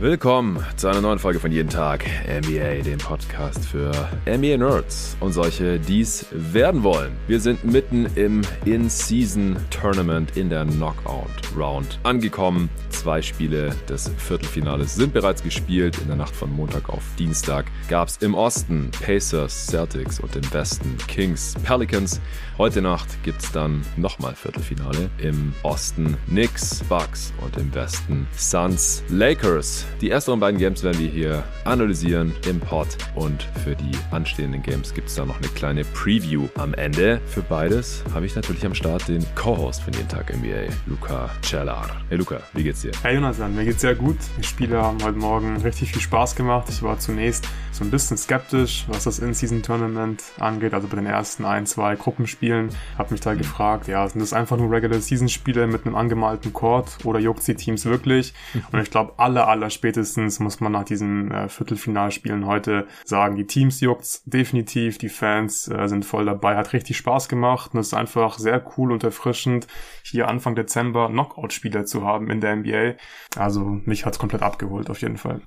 Willkommen zu einer neuen Folge von Jeden Tag NBA, dem Podcast für NBA Nerds und solche, die es werden wollen. Wir sind mitten im In-Season Tournament in der Knockout Round angekommen. Zwei Spiele des Viertelfinales sind bereits gespielt. In der Nacht von Montag auf Dienstag gab es im Osten Pacers, Celtics und im Westen Kings, Pelicans. Heute Nacht gibt es dann nochmal Viertelfinale. Im Osten Knicks, Bucks und im Westen Suns, Lakers. Die ersten beiden Games werden wir hier analysieren im Pod und für die anstehenden Games gibt es dann noch eine kleine Preview am Ende. Für beides habe ich natürlich am Start den Co-Host von jeden Tag NBA, Luca Cellar. Hey Luca, wie geht's dir? Hey Jonathan, mir geht's sehr gut. Die Spiele haben heute Morgen richtig viel Spaß gemacht. Ich war zunächst so ein bisschen skeptisch, was das In-Season-Tournament angeht, also bei den ersten ein, zwei Gruppenspielen. Hab mich da gefragt, ja, sind das einfach nur Regular-Season-Spiele mit einem angemalten Court oder juckt die Teams wirklich? Und ich glaube, alle, aller spätestens muss man nach diesen äh, Viertelfinalspielen heute sagen, die Teams juckt's definitiv, die Fans äh, sind voll dabei, hat richtig Spaß gemacht und es ist einfach sehr cool und erfrischend, hier Anfang Dezember Knockout-Spieler zu haben in der NBA. Also mich hat's komplett abgeholt auf jeden Fall.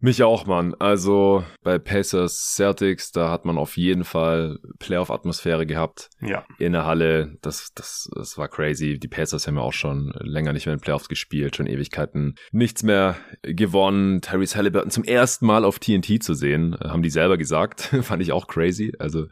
Mich auch, Mann. Also bei Pacers Celtics, da hat man auf jeden Fall Playoff-Atmosphäre gehabt. Ja. In der Halle. Das, das, das war crazy. Die Pacers haben ja auch schon länger nicht mehr in Playoffs gespielt, schon Ewigkeiten nichts mehr gewonnen. Tyrese Halliburton zum ersten Mal auf TNT zu sehen, haben die selber gesagt. Fand ich auch crazy. Also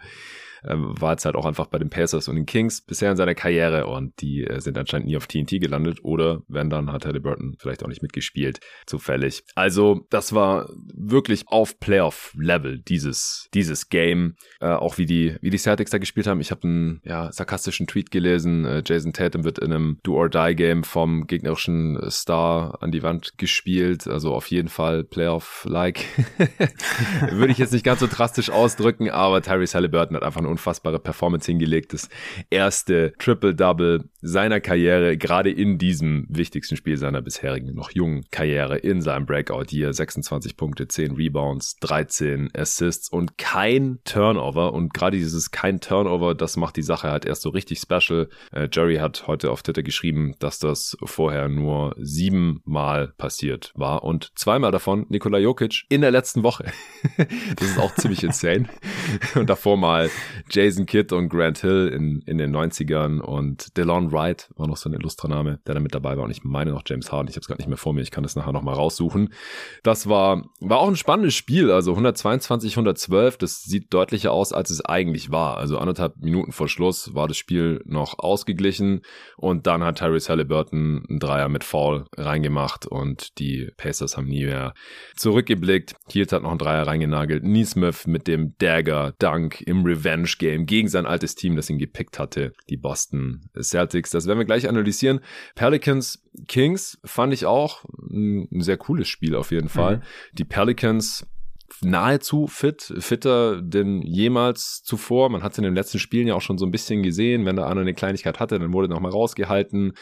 ähm, war jetzt halt auch einfach bei den Pacers und den Kings bisher in seiner Karriere und die äh, sind anscheinend nie auf TNT gelandet oder wenn dann hat Halliburton vielleicht auch nicht mitgespielt, zufällig. Also das war wirklich auf Playoff-Level dieses, dieses Game, äh, auch wie die, wie die Celtics da gespielt haben. Ich habe einen ja, sarkastischen Tweet gelesen, äh, Jason Tatum wird in einem Do-or-Die-Game vom gegnerischen Star an die Wand gespielt, also auf jeden Fall Playoff-like. Würde ich jetzt nicht ganz so drastisch ausdrücken, aber Tyrese Halliburton hat einfach eine unfassbare Performance hingelegt. Das erste Triple-Double seiner Karriere, gerade in diesem wichtigsten Spiel seiner bisherigen noch jungen Karriere, in seinem Breakout hier 26 Punkte, 10 Rebounds, 13 Assists und kein Turnover. Und gerade dieses kein Turnover, das macht die Sache halt erst so richtig special. Äh, Jerry hat heute auf Twitter geschrieben, dass das vorher nur siebenmal passiert war und zweimal davon Nikola Jokic in der letzten Woche. das ist auch ziemlich insane. Und davor mal Jason Kidd und Grant Hill in, in den 90ern und DeLon Wright war noch so ein illustrer Name, der da mit dabei war und ich meine noch James Harden, ich habe es gerade nicht mehr vor mir, ich kann das nachher nochmal raussuchen. Das war, war auch ein spannendes Spiel, also 122, 112, das sieht deutlicher aus, als es eigentlich war. Also anderthalb Minuten vor Schluss war das Spiel noch ausgeglichen und dann hat Tyrese Halliburton einen Dreier mit Foul reingemacht und die Pacers haben nie mehr zurückgeblickt. Hield hat noch einen Dreier reingenagelt. Neesmith mit dem Dagger Dunk im Revenge Game gegen sein altes Team, das ihn gepickt hatte, die Boston Celtics. Das werden wir gleich analysieren. Pelicans Kings fand ich auch ein sehr cooles Spiel auf jeden Fall. Mhm. Die Pelicans nahezu fit, fitter denn jemals zuvor. Man hat es in den letzten Spielen ja auch schon so ein bisschen gesehen, wenn da einer eine Kleinigkeit hatte, dann wurde nochmal rausgehalten.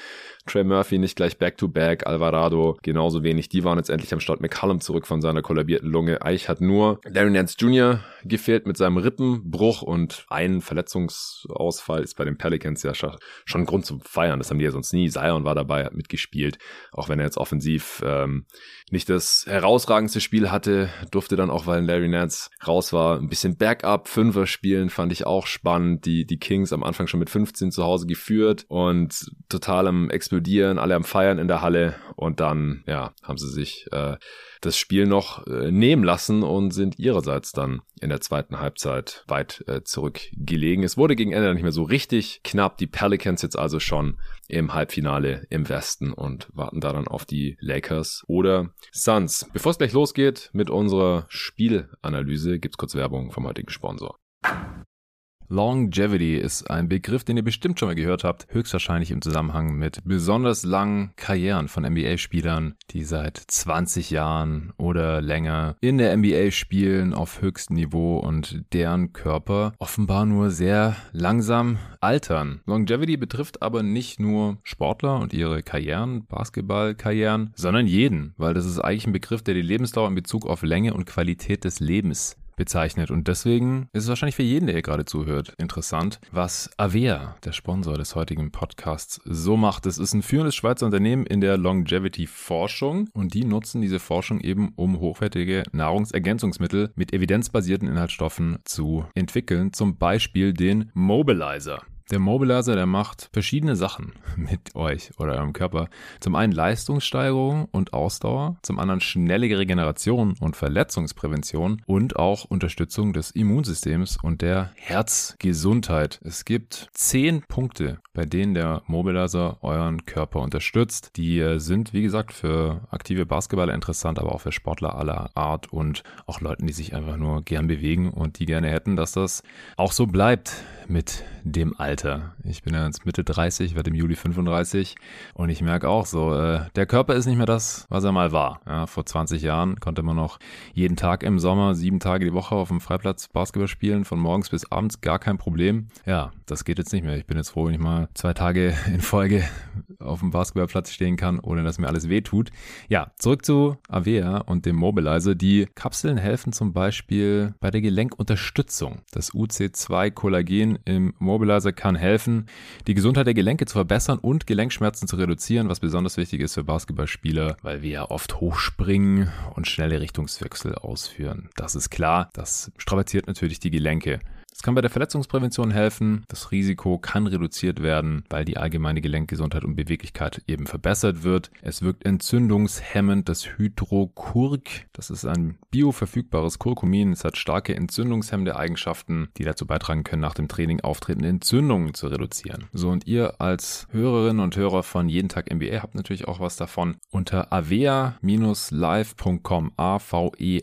Trey Murphy nicht gleich back-to-back, -back, Alvarado genauso wenig. Die waren jetzt endlich am Start. McCallum zurück von seiner kollabierten Lunge. Eich hat nur Larry Nance Jr. gefehlt mit seinem Rippenbruch und ein Verletzungsausfall ist bei den Pelicans ja schon Grund zum Feiern. Das haben die ja sonst nie. Zion war dabei, hat mitgespielt. Auch wenn er jetzt offensiv ähm, nicht das herausragendste Spiel hatte, durfte dann auch, weil Larry Nance raus war, ein bisschen Backup, Fünfer spielen, fand ich auch spannend. Die, die Kings am Anfang schon mit 15 zu Hause geführt und total am explodieren, alle am Feiern in der Halle und dann, ja, haben sie sich äh, das Spiel noch äh, nehmen lassen und sind ihrerseits dann in der zweiten Halbzeit weit äh, zurückgelegen. Es wurde gegen Ende nicht mehr so richtig knapp. Die Pelicans jetzt also schon im Halbfinale im Westen und warten da dann auf die Lakers oder Suns. Bevor es gleich losgeht mit unserer Spielanalyse, gibt's kurz Werbung vom heutigen Sponsor. Longevity ist ein Begriff, den ihr bestimmt schon mal gehört habt, höchstwahrscheinlich im Zusammenhang mit besonders langen Karrieren von NBA-Spielern, die seit 20 Jahren oder länger in der NBA spielen auf höchstem Niveau und deren Körper offenbar nur sehr langsam altern. Longevity betrifft aber nicht nur Sportler und ihre Karrieren, Basketballkarrieren, sondern jeden, weil das ist eigentlich ein Begriff, der die Lebensdauer in Bezug auf Länge und Qualität des Lebens bezeichnet. Und deswegen ist es wahrscheinlich für jeden, der hier gerade zuhört, interessant, was Avea, der Sponsor des heutigen Podcasts, so macht. Es ist ein führendes Schweizer Unternehmen in der Longevity-Forschung und die nutzen diese Forschung eben, um hochwertige Nahrungsergänzungsmittel mit evidenzbasierten Inhaltsstoffen zu entwickeln. Zum Beispiel den Mobilizer. Der Mobilizer, der macht verschiedene Sachen mit euch oder eurem Körper. Zum einen Leistungssteigerung und Ausdauer, zum anderen schnelle Regeneration und Verletzungsprävention und auch Unterstützung des Immunsystems und der Herzgesundheit. Es gibt zehn Punkte, bei denen der Mobilizer euren Körper unterstützt. Die äh, sind, wie gesagt, für aktive Basketballer interessant, aber auch für Sportler aller Art und auch Leuten, die sich einfach nur gern bewegen und die gerne hätten, dass das auch so bleibt mit dem Alter. Ich bin ja jetzt Mitte 30, werde im Juli 35 und ich merke auch so, äh, der Körper ist nicht mehr das, was er mal war. Ja, vor 20 Jahren konnte man noch jeden Tag im Sommer, sieben Tage die Woche auf dem Freiplatz Basketball spielen, von morgens bis abends, gar kein Problem. Ja, das geht jetzt nicht mehr. Ich bin jetzt froh, wenn ich mal zwei Tage in Folge auf dem Basketballplatz stehen kann, ohne dass mir alles wehtut. Ja, zurück zu Avea und dem Mobilizer. Die Kapseln helfen zum Beispiel bei der Gelenkunterstützung. Das UC2-Kollagen im Mobilizer kann helfen, die Gesundheit der Gelenke zu verbessern und Gelenkschmerzen zu reduzieren, was besonders wichtig ist für Basketballspieler, weil wir ja oft hochspringen und schnelle Richtungswechsel ausführen. Das ist klar, das strapaziert natürlich die Gelenke. Es kann bei der Verletzungsprävention helfen. Das Risiko kann reduziert werden, weil die allgemeine Gelenkgesundheit und Beweglichkeit eben verbessert wird. Es wirkt entzündungshemmend. Das Hydrokurk, das ist ein bioverfügbares Kurkumin. Es hat starke entzündungshemmende Eigenschaften, die dazu beitragen können, nach dem Training auftretende Entzündungen zu reduzieren. So, und ihr als Hörerinnen und Hörer von Jeden Tag NBA habt natürlich auch was davon. Unter avea-live.com, A-V-E-A-live,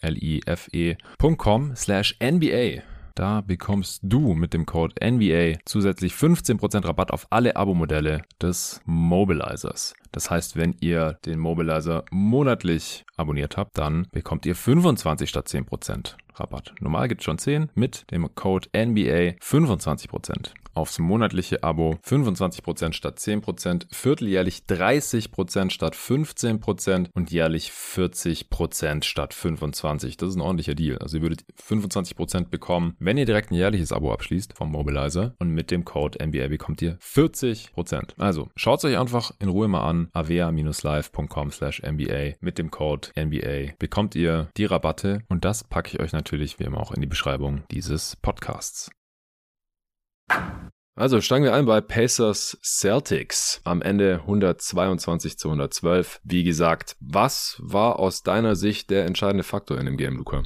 L-I-F-E.com slash NBA. Da bekommst du mit dem Code NBA zusätzlich 15% Rabatt auf alle Abo-Modelle des Mobilizers. Das heißt, wenn ihr den Mobilizer monatlich abonniert habt, dann bekommt ihr 25 statt 10% Rabatt. Normal gibt es schon 10, mit dem Code NBA 25% aufs monatliche Abo 25% statt 10%, vierteljährlich 30% statt 15% und jährlich 40% statt 25%. Das ist ein ordentlicher Deal. Also ihr würdet 25% bekommen, wenn ihr direkt ein jährliches Abo abschließt vom Mobilizer und mit dem Code NBA bekommt ihr 40%. Also schaut es euch einfach in Ruhe mal an, avea-live.com slash NBA mit dem Code NBA bekommt ihr die Rabatte und das packe ich euch natürlich wie immer auch in die Beschreibung dieses Podcasts. Also steigen wir ein bei Pacers Celtics am Ende 122 zu 112. Wie gesagt, was war aus deiner Sicht der entscheidende Faktor in dem Game, Luca?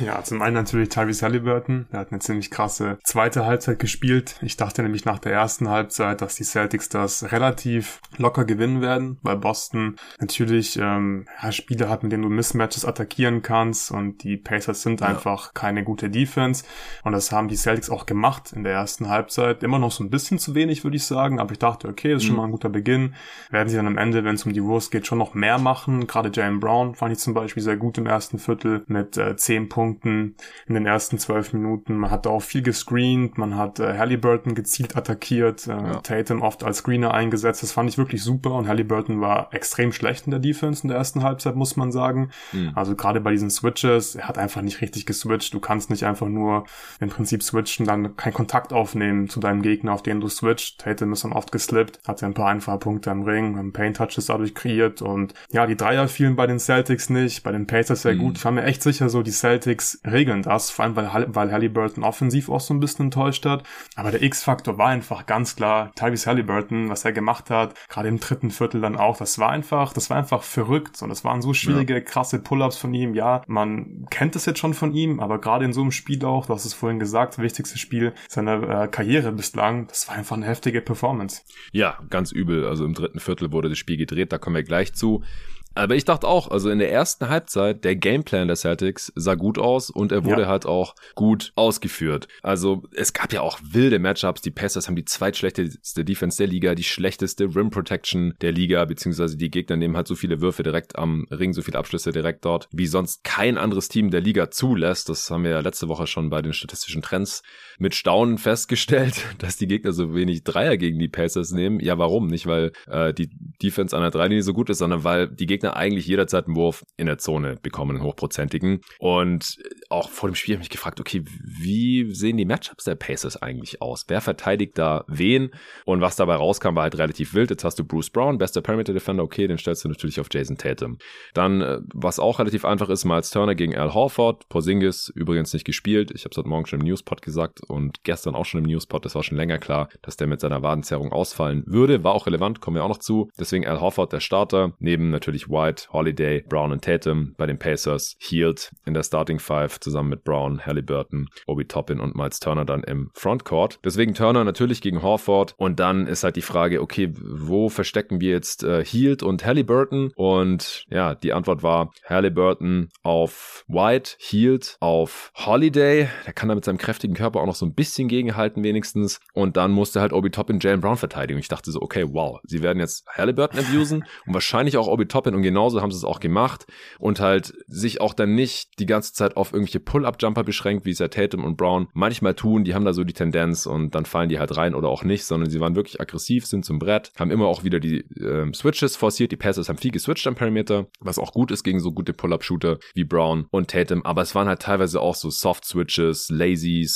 Ja, zum einen natürlich Tyrese Halliburton. Der hat eine ziemlich krasse zweite Halbzeit gespielt. Ich dachte nämlich nach der ersten Halbzeit, dass die Celtics das relativ locker gewinnen werden, weil Boston natürlich ähm, ja, Spieler hat, mit denen du Mismatches attackieren kannst und die Pacers sind ja. einfach keine gute Defense. Und das haben die Celtics auch gemacht in der ersten Halbzeit. Immer noch so ein bisschen zu wenig, würde ich sagen, aber ich dachte, okay, ist schon mhm. mal ein guter Beginn. Werden sie dann am Ende, wenn es um die Wurst geht, schon noch mehr machen. Gerade Jalen Brown fand ich zum Beispiel sehr gut im ersten Viertel mit äh, 10 Punkten in den ersten zwölf Minuten. Man hat auch viel gescreent, man hat äh, Halliburton gezielt attackiert, äh, ja. Tatum oft als Screener eingesetzt. Das fand ich wirklich super und Halliburton war extrem schlecht in der Defense in der ersten Halbzeit, muss man sagen. Mhm. Also gerade bei diesen Switches, er hat einfach nicht richtig geswitcht. Du kannst nicht einfach nur im Prinzip switchen, dann keinen Kontakt aufnehmen zu deinem Gegner, auf den du switcht. Tatum ist dann oft geslippt, hat ja ein paar einfache Punkte am Ring, haben Paint Touches dadurch kreiert und ja, die Dreier fielen bei den Celtics nicht, bei den Pacers sehr mhm. gut. Ich war mir echt sicher, so die Celtics Celtics regeln das, vor allem weil, weil Halliburton offensiv auch so ein bisschen enttäuscht hat. Aber der X-Faktor war einfach ganz klar Tyrese Halliburton, was er gemacht hat, gerade im dritten Viertel dann auch, das war einfach, das war einfach verrückt und das waren so schwierige, ja. krasse Pull-ups von ihm. Ja, man kennt es jetzt schon von ihm, aber gerade in so einem Spiel auch, du hast es vorhin gesagt, wichtigste Spiel seiner äh, Karriere bislang, das war einfach eine heftige Performance. Ja, ganz übel. Also im dritten Viertel wurde das Spiel gedreht, da kommen wir gleich zu. Aber ich dachte auch, also in der ersten Halbzeit, der Gameplan der Celtics sah gut aus und er wurde ja. halt auch gut ausgeführt. Also es gab ja auch wilde Matchups. Die Pacers haben die zweitschlechteste Defense der Liga, die schlechteste Rim Protection der Liga, beziehungsweise die Gegner nehmen halt so viele Würfe direkt am Ring, so viele Abschlüsse direkt dort, wie sonst kein anderes Team der Liga zulässt. Das haben wir ja letzte Woche schon bei den statistischen Trends mit Staunen festgestellt, dass die Gegner so wenig Dreier gegen die Pacers nehmen. Ja, warum? Nicht, weil äh, die, Defense an der Dreilinie so gut ist, sondern weil die Gegner eigentlich jederzeit einen Wurf in der Zone bekommen, einen hochprozentigen. Und auch vor dem Spiel habe ich mich gefragt, okay, wie sehen die Matchups der Pacers eigentlich aus? Wer verteidigt da wen? Und was dabei rauskam, war halt relativ wild. Jetzt hast du Bruce Brown, bester Perimeter Defender, okay, den stellst du natürlich auf Jason Tatum. Dann, äh, was auch relativ einfach ist, Miles Turner gegen Al Horford, Porzingis übrigens nicht gespielt. Ich habe es heute Morgen schon im Newspot gesagt und gestern auch schon im Newspot. Das war schon länger klar, dass der mit seiner Wadenzerrung ausfallen würde. War auch relevant, kommen wir auch noch zu. Deswegen Al Horford der Starter, neben natürlich White, Holiday, Brown und Tatum bei den Pacers. Healed in der Starting Five zusammen mit Brown, Halliburton, Obi Toppin und Miles Turner dann im Frontcourt. Deswegen Turner natürlich gegen Horford und dann ist halt die Frage, okay, wo verstecken wir jetzt äh, Healed und Halliburton? Und ja, die Antwort war Halliburton auf White, Healed auf Holiday. Der kann da mit seinem kräftigen Körper auch noch so ein bisschen gegenhalten wenigstens. Und dann musste halt Obi Toppin Jalen Brown verteidigen. Ich dachte so, okay, wow, sie werden jetzt Halliburton abusen und wahrscheinlich auch Obi Toppin und genauso haben sie es auch gemacht und halt sich auch dann nicht die ganze Zeit auf irgendwelche Pull-Up-Jumper beschränkt, wie es ja Tatum und Brown manchmal tun. Die haben da so die Tendenz und dann fallen die halt rein oder auch nicht, sondern sie waren wirklich aggressiv, sind zum Brett, haben immer auch wieder die äh, Switches forciert. Die Passes haben viel geswitcht am Perimeter, was auch gut ist gegen so gute Pull-Up-Shooter wie Brown und Tatum. Aber es waren halt teilweise auch so Soft-Switches, lazy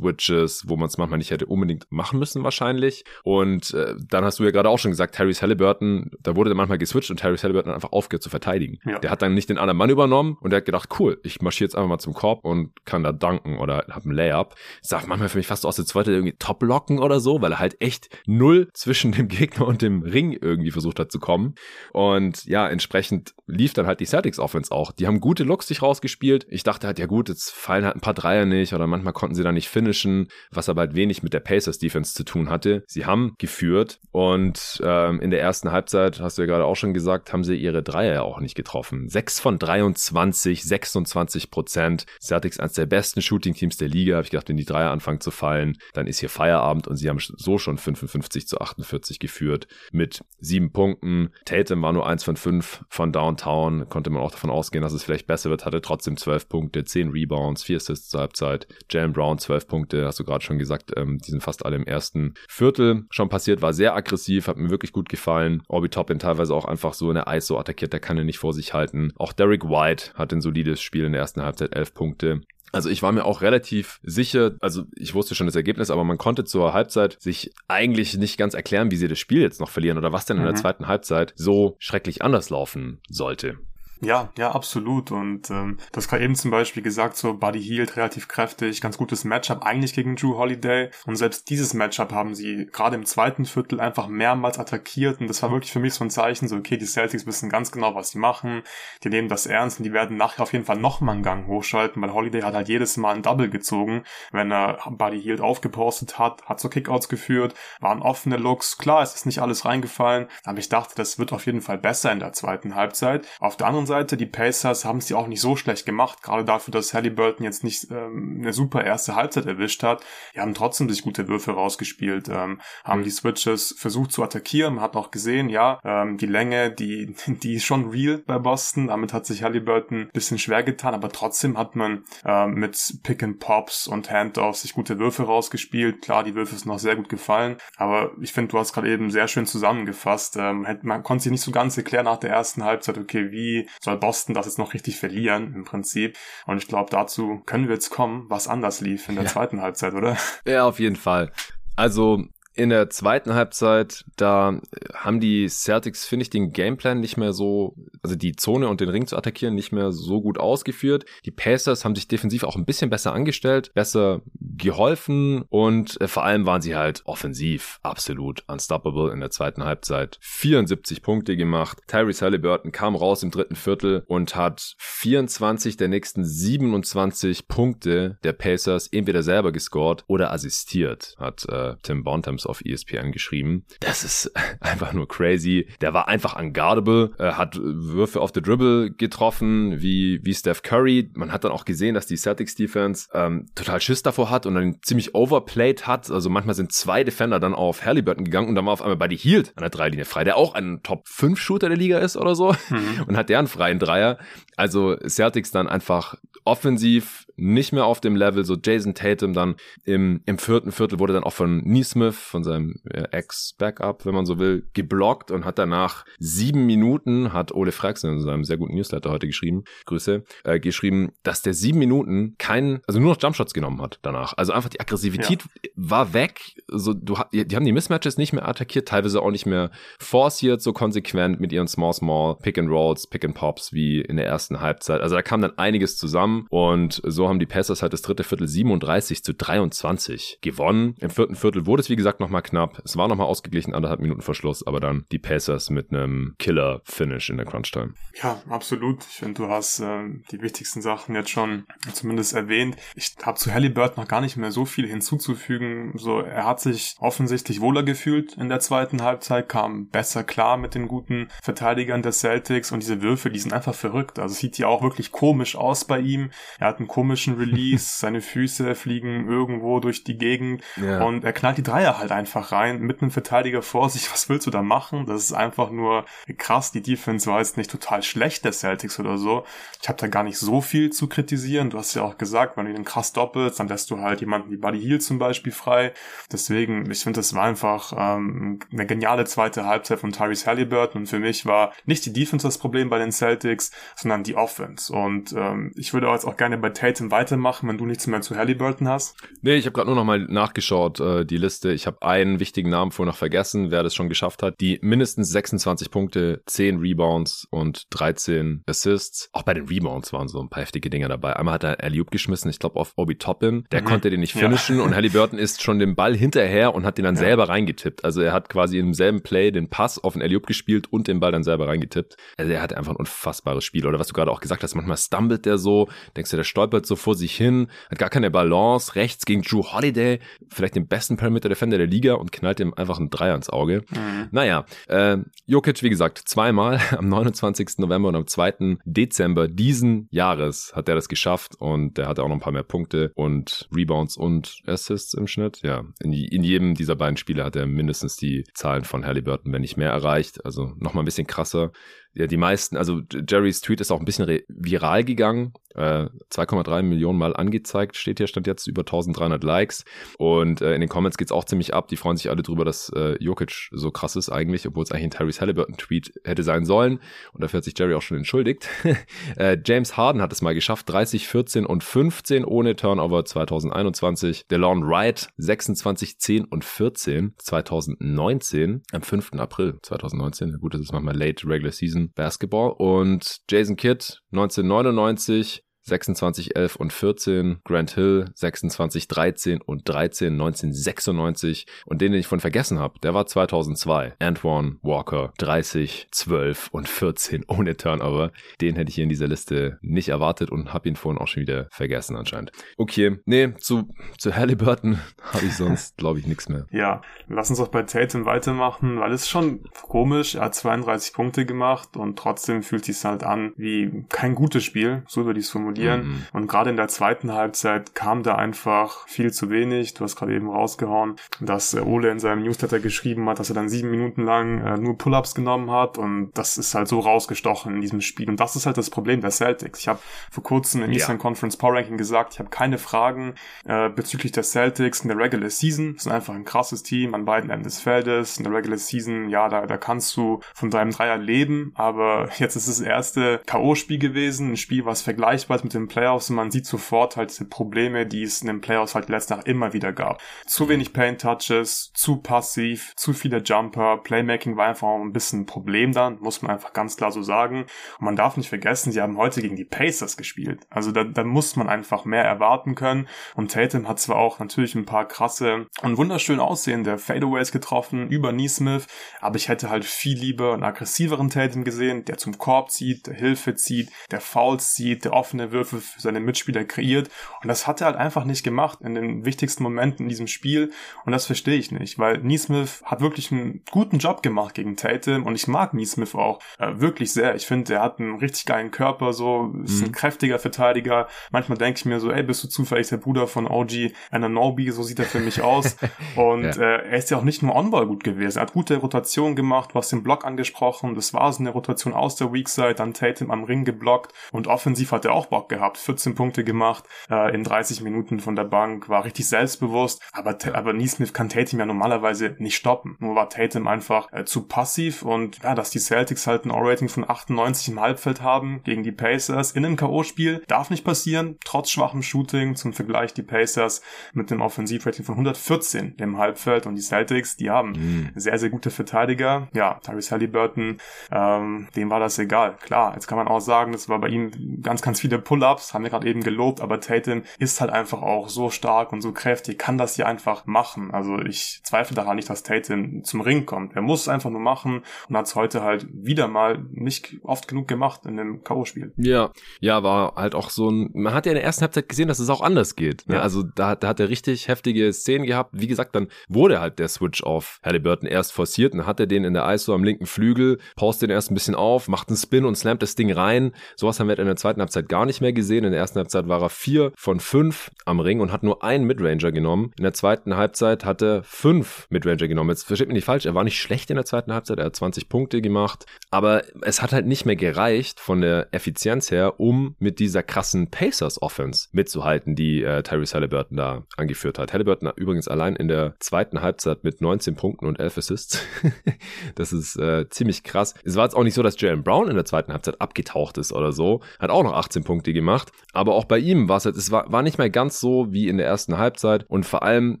Switches, wo man es manchmal nicht hätte unbedingt machen müssen wahrscheinlich. Und äh, dann hast du ja gerade auch schon gesagt, Harry Halliburton, da wurde dann manchmal geswitcht und Harry Halliburton einfach aufgehört zu verteidigen. Ja. Der hat dann nicht den anderen Mann übernommen und der hat gedacht, cool, ich marschiere jetzt einfach mal zum Korb und kann da danken oder hab ein Layup. Das sah manchmal für mich fast aus, als wollte er irgendwie Top-Locken oder so, weil er halt echt null zwischen dem Gegner und dem Ring irgendwie versucht hat zu kommen. Und ja, entsprechend lief dann halt die Celtics Offense auch. Die haben gute Looks sich rausgespielt. Ich dachte halt, ja gut, jetzt fallen halt ein paar Dreier nicht oder manchmal konnten sie da nicht finishen, was aber halt wenig mit der Pacers Defense zu tun hatte. Sie haben geführt und ähm, in der ersten Halbzeit, hast du ja gerade auch schon gesagt, haben sie ihre Dreier auch nicht getroffen. 6 von 23, 26 Prozent. Celtics eines der besten Shooting-Teams der Liga. Habe ich gedacht, wenn die Dreier anfangen zu fallen, dann ist hier Feierabend und sie haben so schon 55 zu 48 geführt mit sieben Punkten. Tatum war nur eins von fünf von Downtown. Konnte man auch davon ausgehen, dass es vielleicht besser wird. Hatte trotzdem 12 Punkte, 10 Rebounds, 4 Assists zur Halbzeit. Jalen Brown 12 Punkte, hast du gerade schon gesagt. Ähm, die sind fast alle im ersten Viertel schon passiert. War sehr aggressiv, hat mir wirklich gut gefallen. Obi Toppin teilweise auch einfach so in der Eis so attackiert, der kann er nicht vor sich halten. Auch Derek White hat ein solides Spiel in der ersten Halbzeit, 11 Punkte. Also ich war mir auch relativ sicher, also ich wusste schon das Ergebnis, aber man konnte zur Halbzeit sich eigentlich nicht ganz erklären, wie sie das Spiel jetzt noch verlieren oder was denn in der mhm. zweiten Halbzeit so schrecklich anders laufen sollte. Ja, ja, absolut. Und ähm, du hast gerade eben zum Beispiel gesagt, so Buddy Hield relativ kräftig, ganz gutes Matchup eigentlich gegen Drew Holiday. Und selbst dieses Matchup haben sie gerade im zweiten Viertel einfach mehrmals attackiert. Und das war wirklich für mich so ein Zeichen, so okay, die Celtics wissen ganz genau, was sie machen. Die nehmen das ernst und die werden nachher auf jeden Fall nochmal einen Gang hochschalten, weil Holiday hat halt jedes Mal ein Double gezogen, wenn er Buddy Hield aufgepostet hat, hat so Kickouts geführt, waren offene Looks. Klar, es ist nicht alles reingefallen, aber ich dachte, das wird auf jeden Fall besser in der zweiten Halbzeit. Auf der anderen anderen Seite, die Pacers haben es ja auch nicht so schlecht gemacht, gerade dafür, dass Halliburton jetzt nicht ähm, eine super erste Halbzeit erwischt hat. Die haben trotzdem sich gute Würfe rausgespielt, ähm, haben die Switches versucht zu attackieren, man hat auch gesehen, ja, ähm, die Länge, die, die ist schon real bei Boston, damit hat sich Halliburton ein bisschen schwer getan, aber trotzdem hat man ähm, mit Pick and Pops und Handoffs sich gute Würfe rausgespielt. Klar, die Würfe sind noch sehr gut gefallen, aber ich finde, du hast gerade eben sehr schön zusammengefasst. Ähm, man konnte sich nicht so ganz erklären nach der ersten Halbzeit, okay, wie soll Boston das jetzt noch richtig verlieren im Prinzip. Und ich glaube, dazu können wir jetzt kommen, was anders lief in der ja. zweiten Halbzeit, oder? Ja, auf jeden Fall. Also in der zweiten Halbzeit, da haben die Celtics, finde ich, den Gameplan nicht mehr so, also die Zone und den Ring zu attackieren, nicht mehr so gut ausgeführt. Die Pacers haben sich defensiv auch ein bisschen besser angestellt, besser geholfen und äh, vor allem waren sie halt offensiv absolut unstoppable in der zweiten Halbzeit. 74 Punkte gemacht. Tyrese Halliburton kam raus im dritten Viertel und hat 24 der nächsten 27 Punkte der Pacers entweder selber gescored oder assistiert, hat äh, Tim Bontemps auf ESPN geschrieben. Das ist einfach nur crazy. Der war einfach unguardable, äh, hat Würfe auf the Dribble getroffen, wie, wie Steph Curry. Man hat dann auch gesehen, dass die Celtics Defense ähm, total Schiss davor hat und dann ziemlich overplayed hat. Also manchmal sind zwei Defender dann auf Halliburton gegangen und dann war auf einmal Buddy Hield an der Dreilinie frei, der auch ein Top 5 Shooter der Liga ist oder so mhm. und hat der einen freien Dreier. Also Celtics dann einfach offensiv nicht mehr auf dem Level. So Jason Tatum dann im, im vierten Viertel wurde dann auch von Neesmith, von seinem Ex-Backup, wenn man so will, geblockt und hat danach sieben Minuten, hat Ole Frax in seinem sehr guten Newsletter heute geschrieben, Grüße, äh, geschrieben, dass der sieben Minuten keinen, also nur noch Jumpshots genommen hat danach. Also einfach die Aggressivität ja. war weg. So, du, die haben die Mismatches nicht mehr attackiert, teilweise auch nicht mehr forciert, so konsequent mit ihren Small Small Pick and Rolls, Pick and Pops wie in der ersten Halbzeit. Also da kam dann einiges zusammen und so haben die Pacers halt das dritte Viertel 37 zu 23 gewonnen. Im vierten Viertel wurde es wie gesagt nochmal knapp. Es war nochmal ausgeglichen, anderthalb Minuten Verschluss, aber dann die Pacers mit einem Killer-Finish in der Crunch-Time. Ja, absolut. Ich finde, du hast äh, die wichtigsten Sachen jetzt schon zumindest erwähnt. Ich habe zu Halliburton noch gar nicht mehr so viel hinzuzufügen. So, er hat sich offensichtlich wohler gefühlt in der zweiten Halbzeit, kam besser klar mit den guten Verteidigern der Celtics und diese Würfe, die sind einfach verrückt. Also sieht ja auch wirklich komisch aus bei ihm. Er hat einen komischen Release, seine Füße fliegen irgendwo durch die Gegend ja. und er knallt die Dreier halt einfach rein mit einem Verteidiger vor sich. Was willst du da machen? Das ist einfach nur krass. Die Defense war jetzt nicht total schlecht der Celtics oder so. Ich habe da gar nicht so viel zu kritisieren. Du hast ja auch gesagt, wenn du den krass doppelst, dann lässt du halt jemanden wie Buddy Hield zum Beispiel frei. Deswegen, ich finde, das war einfach ähm, eine geniale zweite Halbzeit von Tyrese Halliburton und für mich war nicht die Defense das Problem bei den Celtics, sondern die Offense. Und ähm, ich würde jetzt auch gerne bei Tatum weitermachen, wenn du nichts mehr zu Halliburton hast. Nee, ich habe gerade nur noch mal nachgeschaut, äh, die Liste. Ich habe einen wichtigen Namen vorher noch vergessen, wer das schon geschafft hat. Die mindestens 26 Punkte, 10 Rebounds und 13 Assists. Auch bei den Rebounds waren so ein paar heftige Dinger dabei. Einmal hat er Alley-Oop geschmissen, ich glaube auf Obi Toppin. Der mhm. konnte den nicht finishen ja. und Halliburton ist schon den Ball hinterher und hat den dann ja. selber reingetippt. Also er hat quasi im selben Play den Pass auf den Alley-Oop gespielt und den Ball dann selber reingetippt. Also er hat einfach ein unfassbares Spiel. Oder was du gerade auch gesagt hast, manchmal stumbled der so, denkst du, der stolpert so vor sich hin, hat gar keine Balance, rechts gegen Drew Holiday, vielleicht den besten Perimeter-Defender der Liga und knallt ihm einfach einen Dreier ins Auge. Mhm. Naja, äh, Jokic, wie gesagt, zweimal am 29. November und am 2. Dezember diesen Jahres hat er das geschafft und der hatte auch noch ein paar mehr Punkte und Rebounds und Assists im Schnitt. Ja, in, in jedem dieser beiden Spiele hat er mindestens die Zahlen von Halliburton, wenn nicht mehr erreicht. Also nochmal ein bisschen krasser ja, die meisten, also Jerrys Tweet ist auch ein bisschen viral gegangen. Äh, 2,3 Millionen Mal angezeigt, steht hier, stand jetzt über 1300 Likes. Und äh, in den Comments geht's auch ziemlich ab. Die freuen sich alle drüber, dass äh, Jokic so krass ist eigentlich, obwohl es eigentlich ein Tyrese Halliburton-Tweet hätte sein sollen. Und dafür hat sich Jerry auch schon entschuldigt. äh, James Harden hat es mal geschafft, 30, 14 und 15 ohne Turnover 2021. DeLon Wright 26, 10 und 14 2019 am 5. April 2019. Gut, das ist manchmal late Regular Season Basketball. Und Jason Kidd 1999 26, 11 und 14, Grant Hill 26, 13 und 13, 1996 und den, den ich von vergessen habe, der war 2002, Antoine Walker 30, 12 und 14 ohne Turnover. Den hätte ich hier in dieser Liste nicht erwartet und habe ihn vorhin auch schon wieder vergessen anscheinend. Okay, nee, zu, zu Halliburton habe ich sonst, glaube ich, nichts mehr. Ja, lass uns auch bei Tatum weitermachen, weil es ist schon komisch, er hat 32 Punkte gemacht und trotzdem fühlt sich halt an wie kein gutes Spiel, so würde ich es formulieren verlieren. Mhm. Und gerade in der zweiten Halbzeit kam da einfach viel zu wenig. Du hast gerade eben rausgehauen, dass äh, Ole in seinem Newsletter geschrieben hat, dass er dann sieben Minuten lang äh, nur Pull-ups genommen hat. Und das ist halt so rausgestochen in diesem Spiel. Und das ist halt das Problem der Celtics. Ich habe vor kurzem in ja. Eastern Conference Power Ranking gesagt, ich habe keine Fragen äh, bezüglich der Celtics in der Regular Season. Das ist einfach ein krasses Team an beiden Enden des Feldes. In der Regular Season, ja, da, da kannst du von deinem Dreier leben. Aber jetzt ist es das erste K.O.-Spiel gewesen. Ein Spiel, was vergleichbar ist mit den Playoffs und man sieht sofort halt diese Probleme, die es in den Playoffs halt letztes Jahr immer wieder gab. Zu wenig Paint Touches, zu passiv, zu viele Jumper, Playmaking war einfach ein bisschen ein Problem dann, muss man einfach ganz klar so sagen. Und man darf nicht vergessen, sie haben heute gegen die Pacers gespielt. Also da, da muss man einfach mehr erwarten können. Und Tatum hat zwar auch natürlich ein paar krasse und wunderschön aussehende Fadeaways getroffen über Neesmith, aber ich hätte halt viel lieber einen aggressiveren Tatum gesehen, der zum Korb zieht, der Hilfe zieht, der Fouls zieht, der offene Würfe Würfe für seine Mitspieler kreiert. Und das hat er halt einfach nicht gemacht in den wichtigsten Momenten in diesem Spiel. Und das verstehe ich nicht, weil Neesmith hat wirklich einen guten Job gemacht gegen Tatum. Und ich mag Neesmith auch äh, wirklich sehr. Ich finde, er hat einen richtig geilen Körper, so ist mhm. ein kräftiger Verteidiger. Manchmal denke ich mir so, ey, bist du zufällig der Bruder von OG Ananobi? So sieht er für mich aus. Und ja. äh, er ist ja auch nicht nur On-Ball gut gewesen. Er hat gute Rotation gemacht, hast den Block angesprochen. Das war so eine Rotation aus der Weak Side, dann Tatum am Ring geblockt. Und offensiv hat er auch Bock Bock gehabt, 14 Punkte gemacht, äh, in 30 Minuten von der Bank, war richtig selbstbewusst, aber, aber Neesmith kann Tatum ja normalerweise nicht stoppen. Nur war Tatum einfach äh, zu passiv und ja, dass die Celtics halt ein O-Rating von 98 im Halbfeld haben gegen die Pacers in einem K.O.-Spiel, darf nicht passieren, trotz schwachem Shooting, zum Vergleich die Pacers mit dem Offensivrating von 114 im Halbfeld und die Celtics, die haben mhm. sehr, sehr gute Verteidiger. Ja, Tyrese Halliburton, ähm, dem war das egal. Klar, jetzt kann man auch sagen, das war bei ihm ganz, ganz viele Pull-Ups, haben wir gerade eben gelobt, aber Tatum ist halt einfach auch so stark und so kräftig, kann das hier einfach machen. Also ich zweifle daran nicht, dass Tatum zum Ring kommt. Er muss es einfach nur machen und hat es heute halt wieder mal nicht oft genug gemacht in dem K.O.-Spiel. Ja, ja, war halt auch so ein, man hat ja in der ersten Halbzeit gesehen, dass es auch anders geht. Ne? Ja. Also da, da hat er richtig heftige Szenen gehabt. Wie gesagt, dann wurde halt der Switch auf Halliburton erst forciert und hat er den in der ISO am linken Flügel, paust den erst ein bisschen auf, macht einen Spin und slammt das Ding rein. Sowas haben wir in der zweiten Halbzeit gar nicht mehr gesehen. In der ersten Halbzeit war er vier von fünf am Ring und hat nur einen Midranger genommen. In der zweiten Halbzeit hat er fünf Midranger genommen. Jetzt versteht mich nicht falsch, er war nicht schlecht in der zweiten Halbzeit, er hat 20 Punkte gemacht, aber es hat halt nicht mehr gereicht von der Effizienz her, um mit dieser krassen Pacers Offense mitzuhalten, die äh, Tyrese Halliburton da angeführt hat. Halliburton übrigens allein in der zweiten Halbzeit mit 19 Punkten und 11 Assists. das ist äh, ziemlich krass. Es war jetzt auch nicht so, dass Jalen Brown in der zweiten Halbzeit abgetaucht ist oder so. Hat auch noch 18 Punkte gemacht. Aber auch bei ihm war es halt, es war, war nicht mehr ganz so wie in der ersten Halbzeit. Und vor allem,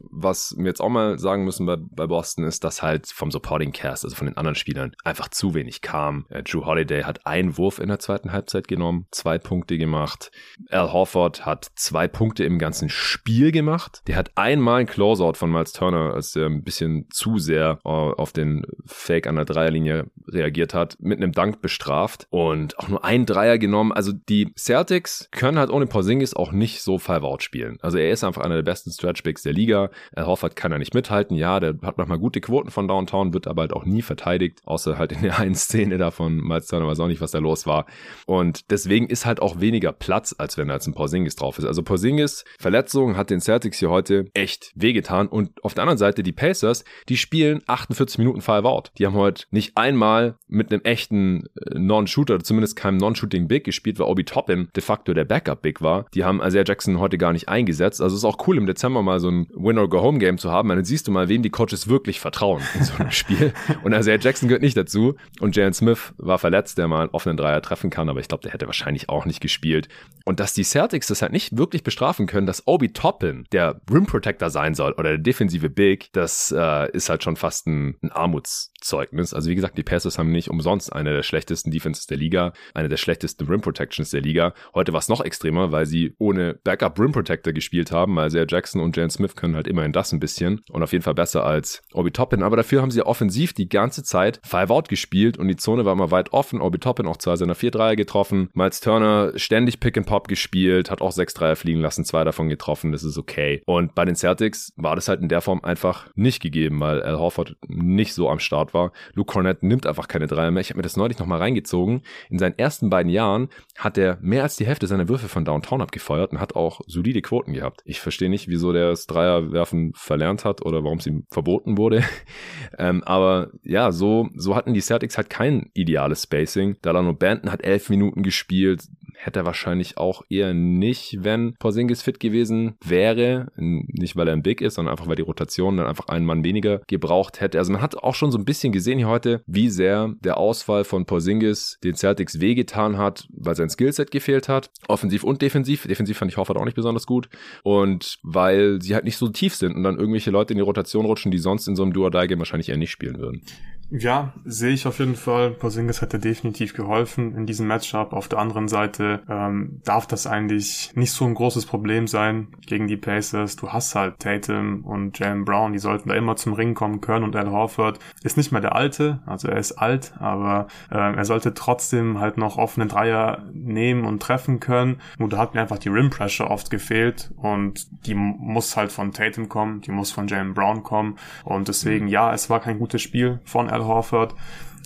was wir jetzt auch mal sagen müssen bei, bei Boston, ist, dass halt vom Supporting Cast, also von den anderen Spielern, einfach zu wenig kam. Äh, Drew Holiday hat einen Wurf in der zweiten Halbzeit genommen, zwei Punkte gemacht. Al Horford hat zwei Punkte im ganzen Spiel gemacht. Der hat einmal ein Closeout von Miles Turner, als er ein bisschen zu sehr äh, auf den Fake an der Dreierlinie reagiert hat, mit einem Dank bestraft und auch nur einen Dreier genommen. Also die Celtics können halt ohne Porzingis auch nicht so Five-Out spielen. Also er ist einfach einer der besten Stretchbacks der Liga. Al Horford kann er nicht mithalten. Ja, der hat manchmal gute Quoten von Downtown, wird aber halt auch nie verteidigt, außer halt in der einen Szene davon. Miles Turner weiß auch nicht, was da los war. Und deswegen ist halt auch weniger Platz, als wenn da jetzt ein Porzingis drauf ist. Also Porzingis Verletzung hat den Celtics hier heute echt wehgetan. Und auf der anderen Seite die Pacers, die spielen 48 Minuten Five-Out. Die haben heute nicht einmal mit einem echten äh, Non-Shooter, zumindest keinem Non-Shooting Big gespielt, weil Obi Toppin de facto der Backup Big war. Die haben Isaiah Jackson heute gar nicht eingesetzt. Also es ist auch cool im Dezember mal so ein Win-or-Go-Home-Game zu haben. Dann siehst du mal, wem die Coaches wirklich vertrauen in so einem Spiel. Und Isaiah Jackson gehört nicht dazu. Und Jalen Smith war verletzt, der mal einen offenen Dreier treffen kann, aber ich glaube, der hätte wahrscheinlich auch nicht gespielt. Und dass die Celtics das halt nicht wirklich bestrafen können, dass Obi Toppin der Rim Protector sein soll oder der defensive Big, das äh, ist halt schon fast ein, ein Armutszeugnis. Also wie gesagt, die Pacers haben nicht umsonst eine der schlechtesten Defenses der Liga, eine der schlechtesten Rim Protections der Liga. Heute war es noch extremer, weil sie ohne Backup Rim Protector gespielt haben. Also Jackson und Jalen Smith können halt immerhin das ein bisschen und auf jeden Fall besser als Obi Toppin. Aber dafür haben sie offensiv die ganze Zeit Five Out gespielt und die Zone war immer weit offen. Obi Toppin auch zwei seiner vier Dreier getroffen. Miles Turner ständig Pick and Pop gespielt, hat auch sechs Dreier fliegen lassen, zwei davon getroffen. Das ist okay. Und bei den Celtics war das halt in der Form einfach nicht gegeben, weil Al Horford nicht so am Start war. Luke Cornett nimmt einfach keine Dreier mehr. Ich habe mir das neulich nochmal reingezogen. In seinen ersten beiden Jahren hat er mehr als die Hälfte seiner Würfe von Downtown abgefeuert und hat auch solide Quoten gehabt. Ich verstehe nicht, wieso der das Dreierwerfen verlernt hat oder warum es ihm verboten wurde. ähm, aber ja, so, so hatten die Celtics halt kein ideales Spacing. Dalano Banton hat elf Minuten gespielt hätte er wahrscheinlich auch eher nicht, wenn Porzingis fit gewesen wäre. Nicht, weil er ein Big ist, sondern einfach, weil die Rotation dann einfach einen Mann weniger gebraucht hätte. Also man hat auch schon so ein bisschen gesehen hier heute, wie sehr der Ausfall von Porzingis den Celtics wehgetan hat, weil sein Skillset gefehlt hat. Offensiv und defensiv. Defensiv fand ich Hoffert auch nicht besonders gut. Und weil sie halt nicht so tief sind und dann irgendwelche Leute in die Rotation rutschen, die sonst in so einem Duo-Die-Game wahrscheinlich eher nicht spielen würden. Ja, sehe ich auf jeden Fall. Porzingis hätte definitiv geholfen in diesem Matchup. Auf der anderen Seite ähm, darf das eigentlich nicht so ein großes Problem sein gegen die Pacers. Du hast halt Tatum und Jalen Brown, die sollten da immer zum Ring kommen können und Al Horford ist nicht mehr der Alte, also er ist alt, aber äh, er sollte trotzdem halt noch offene Dreier nehmen und treffen können. Nur da hat mir einfach die Rim Pressure oft gefehlt und die muss halt von Tatum kommen, die muss von Jalen Brown kommen und deswegen ja, es war kein gutes Spiel von Al Horford.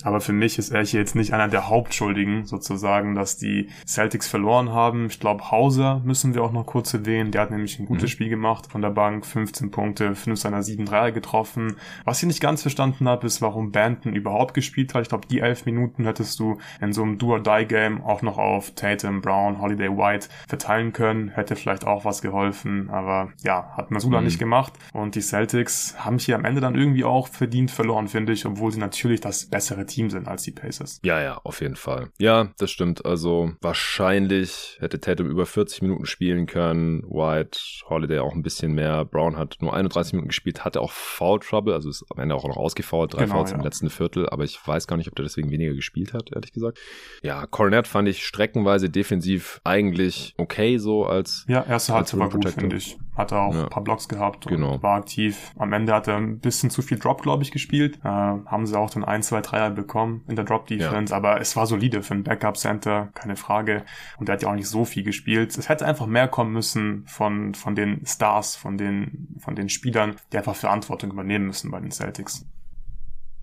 Aber für mich ist er hier jetzt nicht einer der Hauptschuldigen, sozusagen, dass die Celtics verloren haben. Ich glaube, Hauser müssen wir auch noch kurz erwähnen. Der hat nämlich ein gutes mhm. Spiel gemacht von der Bank, 15 Punkte, 5 seiner 7 Dreier getroffen. Was ich nicht ganz verstanden habe, ist, warum Banton überhaupt gespielt hat. Ich glaube, die 11 Minuten hättest du in so einem Do-or-Die-Game auch noch auf Tatum, Brown, Holiday White verteilen können. Hätte vielleicht auch was geholfen. Aber ja, hat Masula mhm. nicht gemacht. Und die Celtics haben hier am Ende dann irgendwie auch verdient verloren, finde ich, obwohl sie natürlich das bessere Team sind als die Pacers. Ja, ja, auf jeden Fall. Ja, das stimmt. Also wahrscheinlich hätte Tatum über 40 Minuten spielen können. White, Holiday auch ein bisschen mehr. Brown hat nur 31 Minuten gespielt, hatte auch Foul Trouble, also ist am Ende auch noch ausgefault, drei genau, Fouls ja. im letzten Viertel, aber ich weiß gar nicht, ob der deswegen weniger gespielt hat, ehrlich gesagt. Ja, Cornet fand ich streckenweise defensiv eigentlich okay so als Ja, erste Halbzeit war gut, finde ich. Hat er auch ja. ein paar Blocks gehabt und genau. war aktiv. Am Ende hat er ein bisschen zu viel Drop, glaube ich, gespielt. Äh, haben sie auch dann ein, zwei Dreier bekommen in der Drop-Defense, ja. aber es war solide für ein Backup-Center, keine Frage. Und er hat ja auch nicht so viel gespielt. Es hätte einfach mehr kommen müssen von, von den Stars, von den, von den Spielern, die einfach Verantwortung übernehmen müssen bei den Celtics.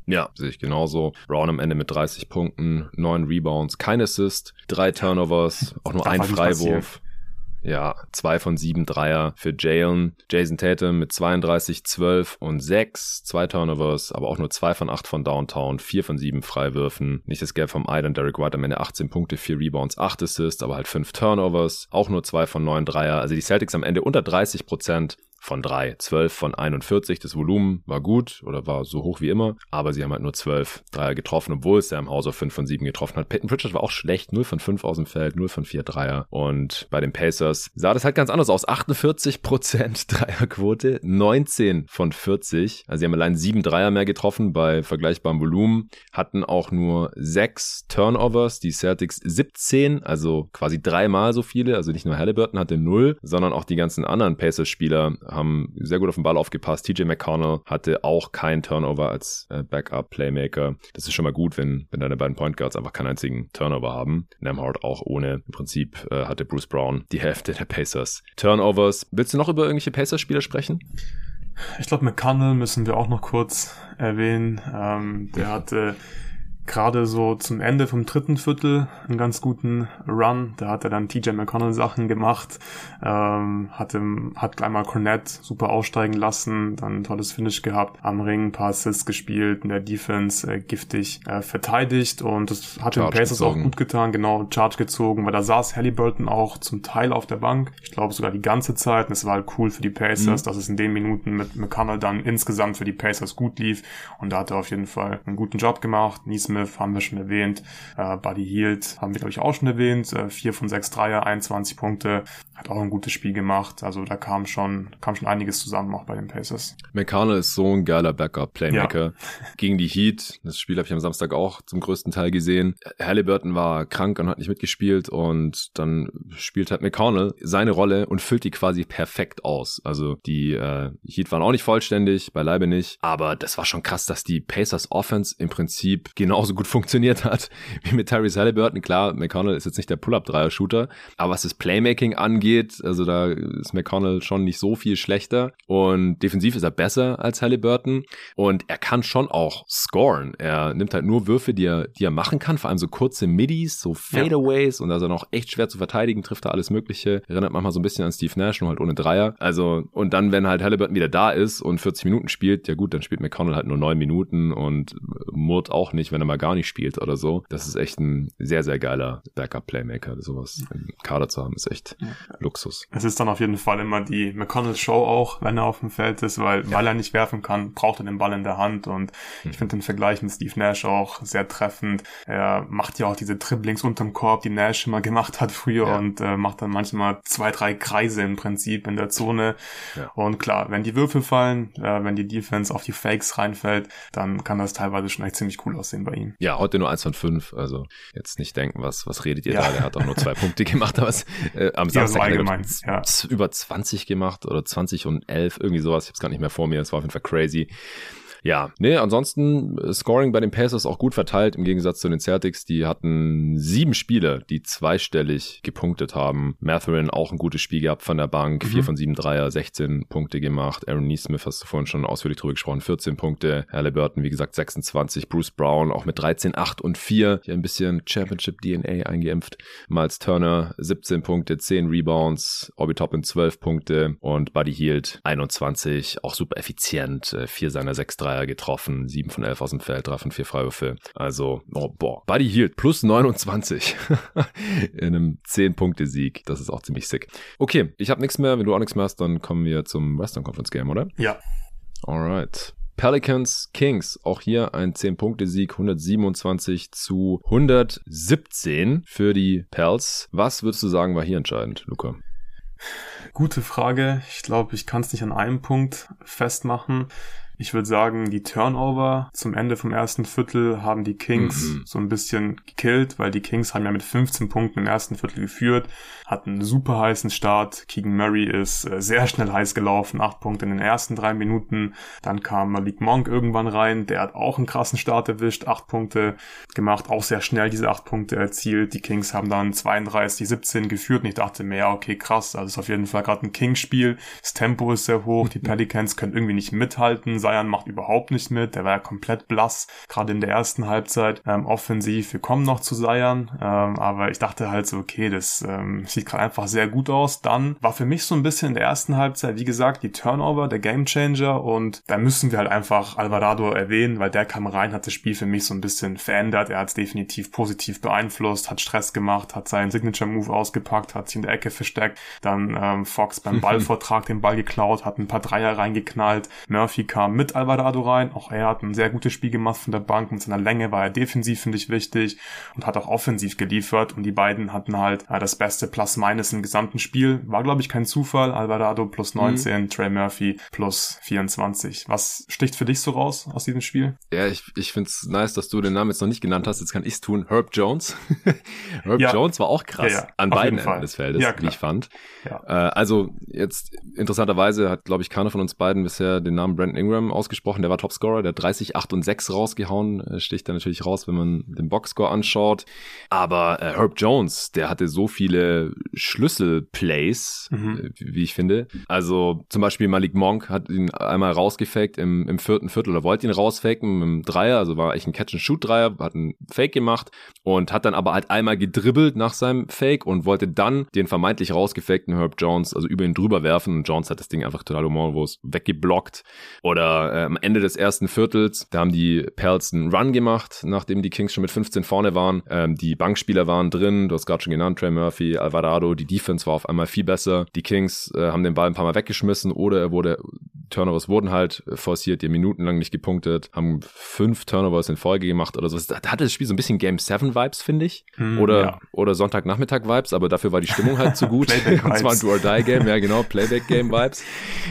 Ja, sehe ich genauso. Brown am Ende mit 30 Punkten, 9 Rebounds, kein Assist, drei Turnovers, auch nur ein Freiwurf. Ja, zwei von sieben Dreier für Jalen. Jason Tatum mit 32, 12 und 6. Zwei Turnovers, aber auch nur zwei von acht von Downtown. Vier von sieben Freiwürfen. Nicht das Geld vom Island. Derek White am Ende 18 Punkte, vier Rebounds, acht Assists, aber halt fünf Turnovers. Auch nur zwei von neun Dreier. Also die Celtics am Ende unter 30 Prozent von drei. 12 von 41. Das Volumen war gut oder war so hoch wie immer, aber sie haben halt nur 12 Dreier getroffen, obwohl es Sam Hauser 5 von 7 getroffen hat. Peyton Pritchard war auch schlecht, 0 von 5 aus dem Feld, 0 von 4 Dreier. Und bei den Pacers sah das halt ganz anders aus. 48% Dreierquote, 19 von 40. Also sie haben allein 7 Dreier mehr getroffen bei vergleichbarem Volumen, hatten auch nur 6 Turnovers, die Celtics 17, also quasi dreimal so viele. Also nicht nur Halliburton hatte 0, sondern auch die ganzen anderen Pacers-Spieler haben sehr gut auf den Ball aufgepasst. TJ McConnell hatte auch keinen Turnover als äh, Backup-Playmaker. Das ist schon mal gut, wenn, wenn deine beiden Point Guards einfach keinen einzigen Turnover haben. Nemhard auch ohne. Im Prinzip äh, hatte Bruce Brown die Hälfte der Pacers. Turnovers. Willst du noch über irgendwelche Pacers-Spieler sprechen? Ich glaube, McConnell müssen wir auch noch kurz erwähnen. Ähm, der hatte gerade so zum Ende vom dritten Viertel einen ganz guten Run. Da hat er dann TJ McConnell Sachen gemacht, ähm, hatte, hat einmal Cornett super aussteigen lassen, dann ein tolles Finish gehabt, am Ring ein paar Assists gespielt, in der Defense äh, giftig äh, verteidigt und das hat den Pacers auch gut getan, genau, Charge gezogen, weil da saß Halliburton auch zum Teil auf der Bank, ich glaube sogar die ganze Zeit und es war halt cool für die Pacers, mhm. dass es in den Minuten mit McConnell dann insgesamt für die Pacers gut lief und da hat er auf jeden Fall einen guten Job gemacht, Niesmith Smith haben wir schon erwähnt. Äh, Buddy Hield haben wir, glaube ich, auch schon erwähnt. Äh, 4 von 6 Dreier, 21 Punkte. Hat auch ein gutes Spiel gemacht. Also da kam schon, kam schon einiges zusammen auch bei den Pacers. McConnell ist so ein geiler Backup-Playmaker. Ja. Gegen die Heat, das Spiel habe ich am Samstag auch zum größten Teil gesehen. Halliburton war krank und hat nicht mitgespielt und dann spielt halt McConnell seine Rolle und füllt die quasi perfekt aus. Also die äh, Heat waren auch nicht vollständig, beileibe nicht, aber das war schon krass, dass die Pacers Offense im Prinzip genauso gut funktioniert hat wie mit Tyrese Halliburton. Klar, McConnell ist jetzt nicht der Pull-Up-Dreier-Shooter, aber was das Playmaking angeht, also da ist McConnell schon nicht so viel schlechter und defensiv ist er besser als Halliburton und er kann schon auch scoren. Er nimmt halt nur Würfe, die er, die er machen kann, vor allem so kurze Middies, so Fadeaways ja. und da ist er noch echt schwer zu verteidigen, trifft er alles Mögliche. Erinnert manchmal so ein bisschen an Steve Nash, nur halt ohne Dreier. Also, und dann, wenn halt Halliburton wieder da ist und 40 Minuten spielt, ja gut, dann spielt McConnell halt nur 9 Minuten und Murt auch nicht, wenn er mal gar nicht spielt oder so. Das ist echt ein sehr, sehr geiler Backup-Playmaker. Sowas im Kader zu haben, ist echt ja. Luxus. Es ist dann auf jeden Fall immer die McConnell-Show auch, wenn er auf dem Feld ist, weil, ja. weil er nicht werfen kann, braucht er den Ball in der Hand und hm. ich finde den Vergleich mit Steve Nash auch sehr treffend. Er macht ja auch diese Dribblings unterm Korb, die Nash immer gemacht hat früher ja. und äh, macht dann manchmal zwei, drei Kreise im Prinzip in der Zone. Und klar, wenn die Würfel fallen, äh, wenn die Defense auf die Fakes reinfällt, dann kann das teilweise schon echt ziemlich cool aussehen bei ihm. Ja, heute nur eins von fünf. Also jetzt nicht denken, was, was redet ihr ja. da? Der hat auch nur zwei Punkte gemacht, aber es, äh, am Samstag ja, so allgemein, ja. über 20 gemacht oder 20 und 11, irgendwie sowas. Ich hab's gar nicht mehr vor mir. Es war auf jeden Fall crazy. Ja, nee, ansonsten äh, Scoring bei den Pacers auch gut verteilt, im Gegensatz zu den Celtics. Die hatten sieben Spieler, die zweistellig gepunktet haben. Matherin auch ein gutes Spiel gehabt von der Bank. Mhm. Vier von sieben Dreier, 16 Punkte gemacht. Aaron Neesmith hast du vorhin schon ausführlich drüber gesprochen, 14 Punkte. Halliburton, wie gesagt, 26. Bruce Brown auch mit 13, 8 und 4. Hier ein bisschen Championship DNA eingeimpft. Miles Turner, 17 Punkte, 10 Rebounds. Obi Toppin, 12 Punkte. Und Buddy Hield, 21. Auch super effizient. Äh, vier seiner sechs Dreier getroffen. 7 von 11 aus dem Feld, 3 von 4 Freiwürfe. Also, oh, boah. Buddy Hield plus 29 in einem 10-Punkte-Sieg. Das ist auch ziemlich sick. Okay, ich habe nichts mehr. Wenn du auch nichts mehr hast, dann kommen wir zum Western Conference Game, oder? Ja. Alright. Pelicans Kings, auch hier ein 10-Punkte-Sieg, 127 zu 117 für die Pels. Was würdest du sagen, war hier entscheidend, Luca? Gute Frage. Ich glaube, ich kann es nicht an einem Punkt festmachen. Ich würde sagen, die Turnover zum Ende vom ersten Viertel haben die Kings mhm. so ein bisschen gekillt, weil die Kings haben ja mit 15 Punkten im ersten Viertel geführt, hatten einen super heißen Start. Keegan Murray ist äh, sehr schnell heiß gelaufen, acht Punkte in den ersten drei Minuten. Dann kam Malik Monk irgendwann rein, der hat auch einen krassen Start erwischt, acht Punkte gemacht, auch sehr schnell diese acht Punkte erzielt. Die Kings haben dann 32, 17 geführt und ich dachte mir, ja, okay, krass, also ist auf jeden Fall gerade ein Kings-Spiel. Das Tempo ist sehr hoch, die Pelicans können irgendwie nicht mithalten Bayern macht überhaupt nicht mit. Der war ja komplett blass, gerade in der ersten Halbzeit. Ähm, offensiv, wir kommen noch zu Seiern, ähm, aber ich dachte halt so, okay, das ähm, sieht gerade einfach sehr gut aus. Dann war für mich so ein bisschen in der ersten Halbzeit, wie gesagt, die Turnover, der Gamechanger und da müssen wir halt einfach Alvarado erwähnen, weil der kam rein, hat das Spiel für mich so ein bisschen verändert. Er hat es definitiv positiv beeinflusst, hat Stress gemacht, hat seinen Signature-Move ausgepackt, hat sich in der Ecke versteckt, dann ähm, Fox beim Ballvortrag den Ball geklaut, hat ein paar Dreier reingeknallt, Murphy kam mit Alvarado rein. Auch er hat ein sehr gutes Spiel gemacht von der Bank. Mit seiner Länge war er defensiv, finde ich, wichtig und hat auch offensiv geliefert. Und die beiden hatten halt äh, das beste Plus-Minus im gesamten Spiel. War, glaube ich, kein Zufall. Alvarado plus 19, mhm. Trey Murphy plus 24. Was sticht für dich so raus aus diesem Spiel? Ja, ich, ich finde es nice, dass du den Namen jetzt noch nicht genannt hast. Jetzt kann ich es tun. Herb Jones. Herb ja. Jones war auch krass ja, ja. an Auf beiden Enden des Feldes, wie ich fand. Äh, also jetzt interessanterweise hat, glaube ich, keiner von uns beiden bisher den Namen Brandon Ingram ausgesprochen. Der war Topscorer, der hat 30, 8 und 6 rausgehauen. Äh, sticht da natürlich raus, wenn man den Boxscore anschaut. Aber äh, Herb Jones, der hatte so viele Schlüsselplays, mhm. äh, wie ich finde. Also zum Beispiel Malik Monk hat ihn einmal rausgefaked im, im vierten Viertel oder wollte ihn rausfaken im Dreier, also war echt ein Catch-and-Shoot-Dreier, hat einen Fake gemacht und hat dann aber halt einmal gedribbelt nach seinem Fake und wollte dann den vermeintlich rausgefakten Herb Jones, also über ihn drüber werfen und Jones hat das Ding einfach total humorlos weggeblockt. Oder äh, am Ende des ersten Viertels, da haben die Pels einen Run gemacht, nachdem die Kings schon mit 15 vorne waren. Ähm, die Bankspieler waren drin, du hast gerade schon genannt, Trey Murphy, Alvarado, die Defense war auf einmal viel besser. Die Kings äh, haben den Ball ein paar Mal weggeschmissen oder er wurde, Turnovers wurden halt forciert, die haben minutenlang nicht gepunktet, haben fünf Turnovers in Folge gemacht oder so. Da hatte das Spiel so ein bisschen Game 7 Vibes, finde ich. Hm, oder, ja. oder Sonntagnachmittag Vibes, aber dafür war die Stimmung halt zu gut. Und zwar ein Do-or-Die-Game, ja genau, Playback-Game-Vibes,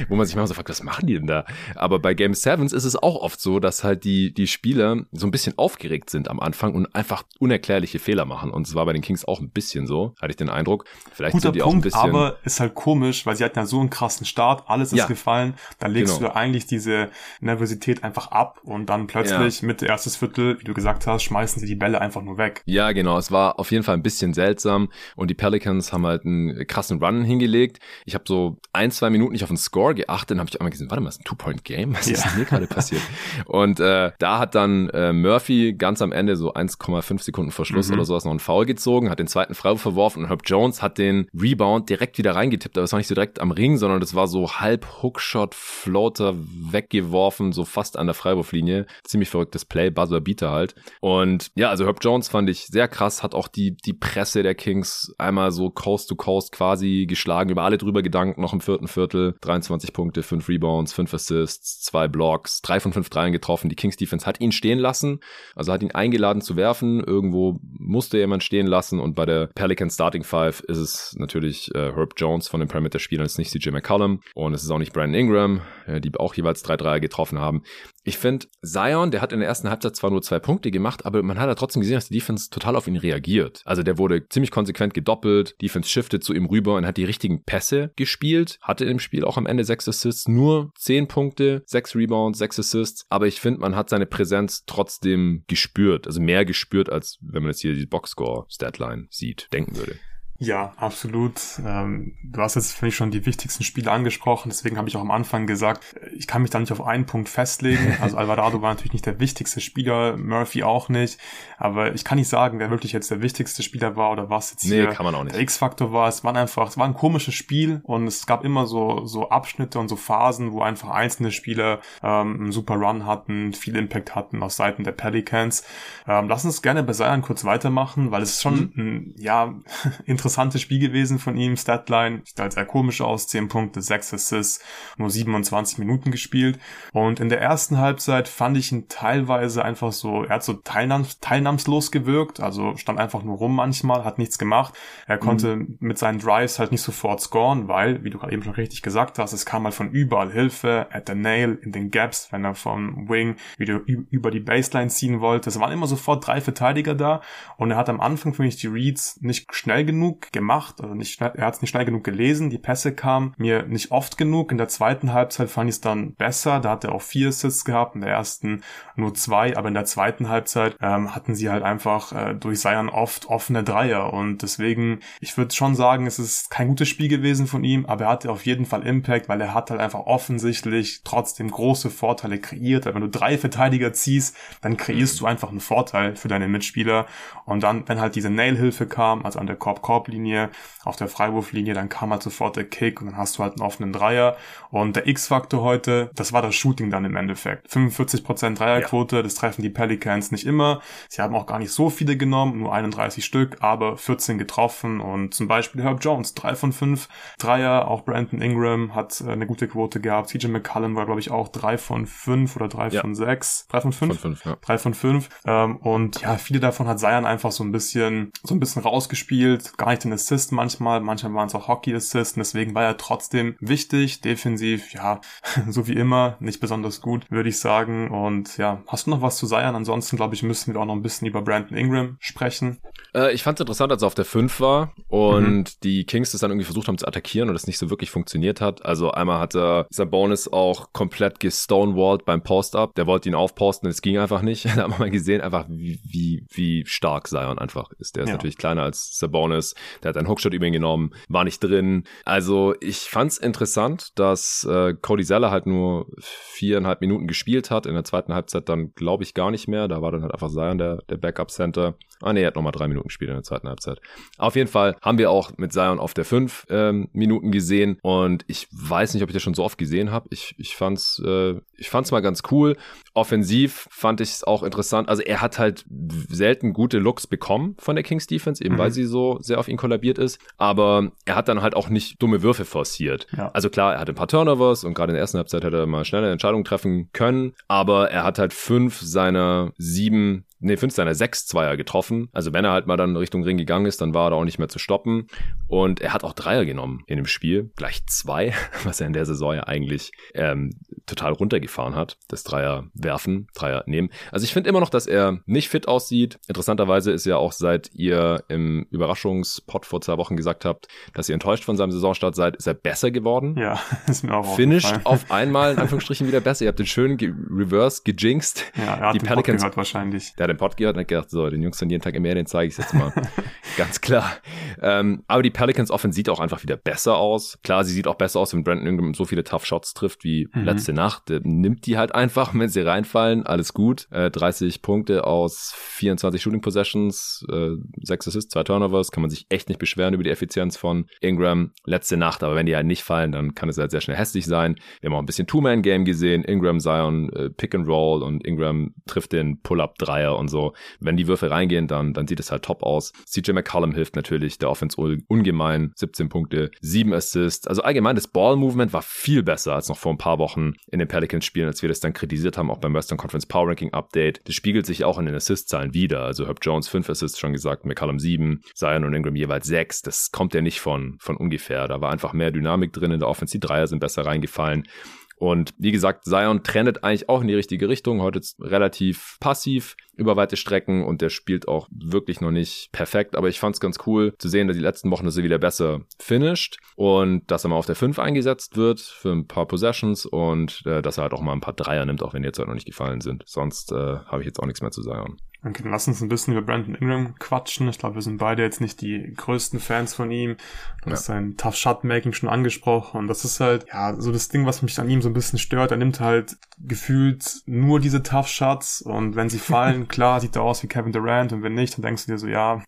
wo man sich mal so fragt, was machen die denn da? Aber bei Game Sevens ist es auch oft so, dass halt die, die Spieler so ein bisschen aufgeregt sind am Anfang und einfach unerklärliche Fehler machen. Und es war bei den Kings auch ein bisschen so, hatte ich den Eindruck. Vielleicht Guter sind die Punkt, auch ein bisschen. Aber ist halt komisch, weil sie hatten ja so einen krassen Start, alles ist ja. gefallen. Dann legst genau. du eigentlich diese Nervosität einfach ab und dann plötzlich ja. Mitte erstes Viertel, wie du gesagt hast, schmeißen sie die Bälle einfach nur weg. Ja, genau. Es war auf jeden Fall ein bisschen seltsam und die Pelicans haben halt einen krassen Run hingelegt. Ich habe so ein, zwei Minuten nicht auf den Score geachtet, dann habe ich einmal gesehen, warte mal, ist ein Two-Point-Game? Was ja. ist denn hier gerade passiert? Und äh, da hat dann äh, Murphy ganz am Ende, so 1,5 Sekunden vor Schluss mhm. oder sowas, noch einen Foul gezogen, hat den zweiten Freiwurf verworfen und Herb Jones hat den Rebound direkt wieder reingetippt. Aber es war nicht so direkt am Ring, sondern das war so halb Hookshot, Floater weggeworfen, so fast an der Freiwurflinie. Ziemlich verrücktes Play, Buzzer Beater halt. Und ja, also Herb Jones fand ich sehr krass, hat auch die, die Presse der Kings einmal so Coast to Coast quasi geschlagen, über alle drüber gedankt, noch im vierten Viertel. 23 Punkte, 5 Rebounds, 5 Assists, 2 Blocks, 3 von 5 Dreien getroffen. Die Kings Defense hat ihn stehen lassen, also hat ihn eingeladen zu werfen. Irgendwo musste jemand stehen lassen und bei der Pelican Starting Five ist es natürlich äh, Herb Jones von den Perimeter-Spielern, ist nicht CJ McCollum und es ist auch nicht Brandon Ingram. äh, die auch jeweils drei Dreier getroffen haben. Ich finde, Zion, der hat in der ersten Halbzeit zwar nur zwei Punkte gemacht, aber man hat ja trotzdem gesehen, dass die Defense total auf ihn reagiert. Also der wurde ziemlich konsequent gedoppelt, Defense shiftet zu ihm rüber und hat die richtigen Pässe gespielt, hatte im Spiel auch am Ende sechs Assists, nur zehn Punkte, sechs Rebounds, sechs Assists, aber ich finde, man hat seine Präsenz trotzdem gespürt, also mehr gespürt, als wenn man jetzt hier die Boxscore-Statline sieht, denken würde. Ja, absolut. Ähm, du hast jetzt, finde ich, schon die wichtigsten Spiele angesprochen. Deswegen habe ich auch am Anfang gesagt, ich kann mich da nicht auf einen Punkt festlegen. Also Alvarado war natürlich nicht der wichtigste Spieler, Murphy auch nicht. Aber ich kann nicht sagen, wer wirklich jetzt der wichtigste Spieler war oder was jetzt nee, hier kann man auch nicht. der X-Faktor war. Es war einfach, es war ein komisches Spiel und es gab immer so, so Abschnitte und so Phasen, wo einfach einzelne Spieler ähm, einen super Run hatten, viel Impact hatten auf Seiten der Pelicans. Ähm, lass uns gerne bei Zion kurz weitermachen, weil es ist schon, mhm. ein, ja, interessant interessantes Spiel gewesen von ihm. Statline sieht halt sehr komisch aus. 10 Punkte, 6 Assists, nur 27 Minuten gespielt. Und in der ersten Halbzeit fand ich ihn teilweise einfach so, er hat so teilnahms teilnahmslos gewirkt, also stand einfach nur rum manchmal, hat nichts gemacht. Er konnte mhm. mit seinen Drives halt nicht sofort scoren, weil, wie du gerade eben schon richtig gesagt hast, es kam halt von überall Hilfe, at the nail, in den Gaps, wenn er vom Wing wieder über die Baseline ziehen wollte. Es waren immer sofort drei Verteidiger da und er hat am Anfang, finde ich, die Reads nicht schnell genug genug gemacht, also nicht schnell, er hat es nicht schnell genug gelesen, die Pässe kamen mir nicht oft genug. In der zweiten Halbzeit fand ich es dann besser, da hat er auch vier Assists gehabt, in der ersten nur zwei, aber in der zweiten Halbzeit ähm, hatten sie halt einfach äh, durch Seiern oft offene Dreier. Und deswegen, ich würde schon sagen, es ist kein gutes Spiel gewesen von ihm, aber er hatte auf jeden Fall Impact, weil er hat halt einfach offensichtlich trotzdem große Vorteile kreiert, weil wenn du drei Verteidiger ziehst, dann kreierst du einfach einen Vorteil für deine Mitspieler. Und dann, wenn halt diese Nail-Hilfe kam, also an der Korb-Korb Korblinie, auf der Freiwurflinie, dann kam halt sofort der Kick und dann hast du halt einen offenen Dreier. Und der X-Faktor heute, das war das Shooting dann im Endeffekt. 45% Dreierquote, ja. das treffen die Pelicans nicht immer. Sie haben auch gar nicht so viele genommen, nur 31 Stück, aber 14 getroffen. Und zum Beispiel Herb Jones, 3 von 5 Dreier, auch Brandon Ingram hat äh, eine gute Quote gehabt. CJ McCallum war, glaube ich, auch 3 von 5 oder 3 ja. von 6. 3 von 5? Von 5 ja. 3 von 5. Ähm, und ja, viele davon hat Zion einfach so ein bisschen, so ein bisschen rausgespielt, gar nicht den Assist manchmal, manchmal waren es auch Hockey-Assist, deswegen war er trotzdem wichtig, defensiv, ja, so wie immer, nicht besonders gut, würde ich sagen. Und ja, hast du noch was zu Zion? Ansonsten, glaube ich, müssen wir auch noch ein bisschen über Brandon Ingram sprechen. Äh, ich fand es interessant, als er auf der 5 war und mhm. die Kings das dann irgendwie versucht haben zu attackieren und es nicht so wirklich funktioniert hat. Also einmal hat er Sabonis auch komplett gestonewalled beim Post-Up. Der wollte ihn aufposten, es ging einfach nicht. da haben wir mal gesehen, einfach wie, wie, wie stark Zion einfach ist. Der ist ja. natürlich kleiner als Sabonis. Der hat einen Hookshot über ihn genommen, war nicht drin. Also ich fand's interessant, dass äh, Cody Zeller halt nur viereinhalb Minuten gespielt hat. In der zweiten Halbzeit dann glaube ich gar nicht mehr. Da war dann halt einfach Zion der, der Backup-Center. Ah nee, er hat nochmal drei Minuten gespielt in der zweiten Halbzeit. Auf jeden Fall haben wir auch mit Zion auf der fünf ähm, Minuten gesehen und ich weiß nicht, ob ich das schon so oft gesehen habe. Ich, ich fand's, äh, ich fand's mal ganz cool. Offensiv fand ich es auch interessant. Also er hat halt selten gute Looks bekommen von der Kings Defense, eben mhm. weil sie so sehr auf ihn kollabiert ist. Aber er hat dann halt auch nicht dumme Würfe forciert. Ja. Also klar, er hat ein paar Turnovers und gerade in der ersten Halbzeit hätte er mal schnelle Entscheidungen treffen können. Aber er hat halt fünf seiner sieben nee, fünf seiner sechs Zweier getroffen. Also wenn er halt mal dann Richtung Ring gegangen ist, dann war er da auch nicht mehr zu stoppen. Und er hat auch Dreier genommen in dem Spiel. Gleich zwei, was er in der Saison ja eigentlich ähm, total runtergefahren hat. Das Dreier werfen, Dreier nehmen. Also ich finde immer noch, dass er nicht fit aussieht. Interessanterweise ist ja auch seit ihr im Überraschungspot vor zwei Wochen gesagt habt, dass ihr enttäuscht von seinem Saisonstart seid, ist er besser geworden. Ja, ist mir auch Finished auf einmal in Anführungsstrichen wieder besser. Ihr habt den schön ge reverse gejinxt. Ja, er hat die den Pelicans gehört wahrscheinlich. Der hat den Pod gehört und hat gedacht, so, den Jungs von jeden Tag im Meer, den zeige ich jetzt mal. Ganz klar. Ähm, aber die Pelicans Offense sieht auch einfach wieder besser aus. Klar, sie sieht auch besser aus, wenn Brandon Ingram so viele Tough Shots trifft wie mhm. letzte Nacht. Der nimmt die halt einfach, wenn sie reinfallen, alles gut. Äh, 30 Punkte aus 24 Shooting Possessions, äh, 6 Assists, 2 Turnovers, kann man sich echt nicht beschweren über die Effizienz von Ingram letzte Nacht. Aber wenn die halt nicht fallen, dann kann es halt sehr schnell hässlich sein. Wir haben auch ein bisschen Two-Man-Game gesehen. Ingram, Zion, äh, Pick and Roll und Ingram trifft den Pull-Up-Dreier und so. Wenn die Würfe reingehen, dann, dann sieht es halt top aus. CJ McCollum hilft natürlich der Offense ungemein. 17 Punkte, 7 Assists. Also allgemein, das Ball-Movement war viel besser als noch vor ein paar Wochen in den Pelicans-Spielen, als wir das dann kritisiert haben, auch beim Western Conference Power Ranking Update. Das spiegelt sich auch in den Assist-Zahlen wieder. Also Herb Jones 5 Assists schon gesagt, McCollum 7, Zion und Ingram jeweils 6. Das kommt ja nicht von, von ungefähr. Da war einfach mehr Dynamik drin in der Offense. Die Dreier sind besser reingefallen. Und wie gesagt, Zion trendet eigentlich auch in die richtige Richtung. Heute ist relativ passiv über weite Strecken und der spielt auch wirklich noch nicht perfekt. Aber ich fand es ganz cool zu sehen, dass die letzten Wochen, dass er wieder besser finisht und dass er mal auf der 5 eingesetzt wird für ein paar Possessions und äh, dass er halt auch mal ein paar Dreier nimmt, auch wenn die jetzt halt noch nicht gefallen sind. Sonst äh, habe ich jetzt auch nichts mehr zu sagen. Okay, dann lass uns ein bisschen über Brandon Ingram quatschen. Ich glaube, wir sind beide jetzt nicht die größten Fans von ihm. Du ja. hast sein Tough Shot Making schon angesprochen. Und das ist halt, ja, so das Ding, was mich an ihm so ein bisschen stört. Er nimmt halt gefühlt nur diese Tough Shots. Und wenn sie fallen, klar, sieht er aus wie Kevin Durant. Und wenn nicht, dann denkst du dir so, ja,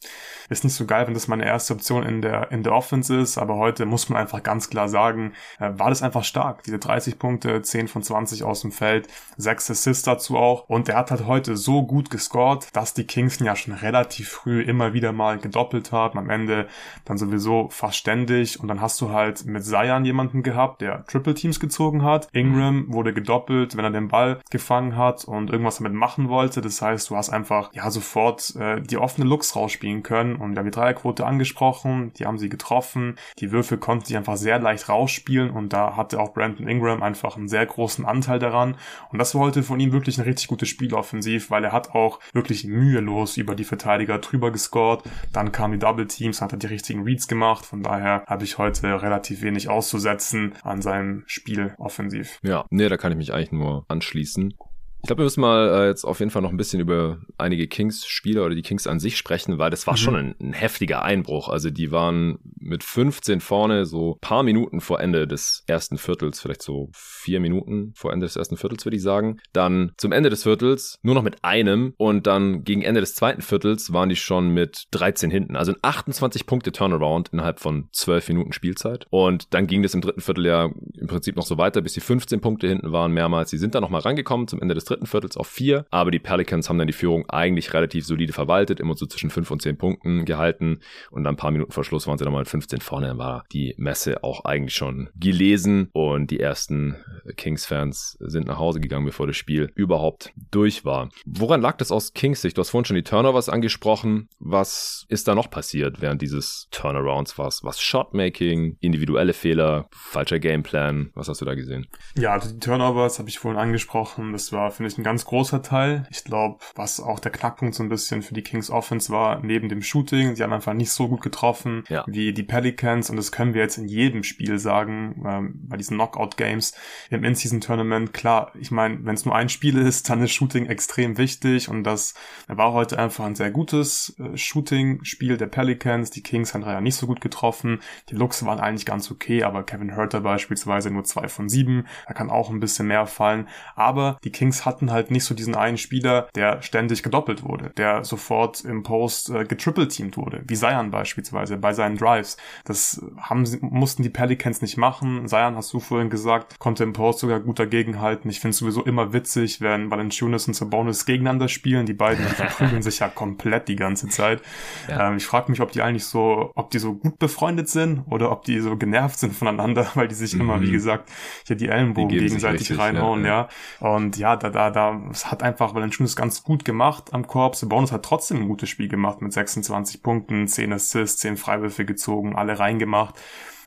ist nicht so geil, wenn das meine erste Option in der, in der Offense ist. Aber heute muss man einfach ganz klar sagen, äh, war das einfach stark. Diese 30 Punkte, 10 von 20 aus dem Feld, 6 Assists dazu auch. Und er hat halt heute so gut gescored dass die Kings ja schon relativ früh immer wieder mal gedoppelt haben, am Ende dann sowieso fast ständig und dann hast du halt mit Zion jemanden gehabt, der Triple Teams gezogen hat. Ingram mhm. wurde gedoppelt, wenn er den Ball gefangen hat und irgendwas damit machen wollte. Das heißt, du hast einfach ja sofort äh, die offene Looks rausspielen können und wir haben die Dreierquote angesprochen, die haben sie getroffen, die Würfel konnten sich einfach sehr leicht rausspielen und da hatte auch Brandon Ingram einfach einen sehr großen Anteil daran und das war heute von ihm wirklich ein richtig gutes Spiel offensiv, weil er hat auch wirklich wirklich mühelos über die Verteidiger drüber gescored. Dann kamen die Double Teams, hat er die richtigen Reads gemacht. Von daher habe ich heute relativ wenig auszusetzen an seinem Spiel offensiv. Ja, nee, da kann ich mich eigentlich nur anschließen. Ich glaube, wir müssen mal äh, jetzt auf jeden Fall noch ein bisschen über einige Kings-Spieler oder die Kings an sich sprechen, weil das war mhm. schon ein, ein, heftiger Einbruch. Also die waren mit 15 vorne, so paar Minuten vor Ende des ersten Viertels, vielleicht so vier Minuten vor Ende des ersten Viertels, würde ich sagen. Dann zum Ende des Viertels nur noch mit einem und dann gegen Ende des zweiten Viertels waren die schon mit 13 hinten. Also ein 28 Punkte Turnaround innerhalb von 12 Minuten Spielzeit. Und dann ging das im dritten Viertel ja im Prinzip noch so weiter, bis die 15 Punkte hinten waren mehrmals. Sie sind dann nochmal rangekommen zum Ende des dritten Viertels auf vier, aber die Pelicans haben dann die Führung eigentlich relativ solide verwaltet, immer so zwischen fünf und zehn Punkten gehalten und dann ein paar Minuten vor Schluss waren sie nochmal mit 15 vorne, dann war die Messe auch eigentlich schon gelesen und die ersten Kings-Fans sind nach Hause gegangen, bevor das Spiel überhaupt durch war. Woran lag das aus Kings Sicht? Du hast vorhin schon die Turnovers angesprochen. Was ist da noch passiert während dieses Turnarounds? Was, was Shotmaking, individuelle Fehler, falscher Gameplan? Was hast du da gesehen? Ja, also die Turnovers habe ich vorhin angesprochen. Das war, finde ich, ein ganz großer Teil. Ich glaube, was auch der Knackpunkt so ein bisschen für die Kings Offense war, neben dem Shooting, sie haben einfach nicht so gut getroffen ja. wie die Pelicans und das können wir jetzt in jedem Spiel sagen, ähm, bei diesen Knockout-Games im In-Season-Tournament. Klar, ich meine, wenn es nur ein Spiel ist, dann ist Shooting extrem wichtig und das war heute einfach ein sehr gutes äh, Shooting-Spiel der Pelicans. Die Kings haben ja nicht so gut getroffen. Die Looks waren eigentlich ganz okay, aber Kevin Herter beispielsweise nur zwei von sieben. Da kann auch ein bisschen mehr fallen. Aber die Kings hatten halt nicht so diesen einen Spieler, der ständig gedoppelt wurde, der sofort im Post äh, getriple-teamed wurde, wie Zion beispielsweise bei seinen Drives. Das haben sie, mussten die Pelicans nicht machen. Zion, hast du vorhin gesagt, konnte im Post sogar gut dagegenhalten. Ich finde es sowieso immer witzig, wenn Valanciunas und Sabonis gegeneinander spielen. Die beiden verprügeln sich ja komplett die ganze Zeit. Ja. Ähm, ich frage mich, ob die eigentlich so, ob die so gut befreundet sind oder ob die so genervt sind voneinander, weil die sich mhm. immer, wie mhm. gesagt, hier die Ellenbogen die gegenseitig reinhauen, ja. ja. Und ja, da, da, da, es hat einfach Valanciunas ganz gut gemacht am Korb. Sabonis hat trotzdem ein gutes Spiel gemacht mit 26 Punkten, 10 Assists, 10 Freiwürfe gezogen, alle reingemacht.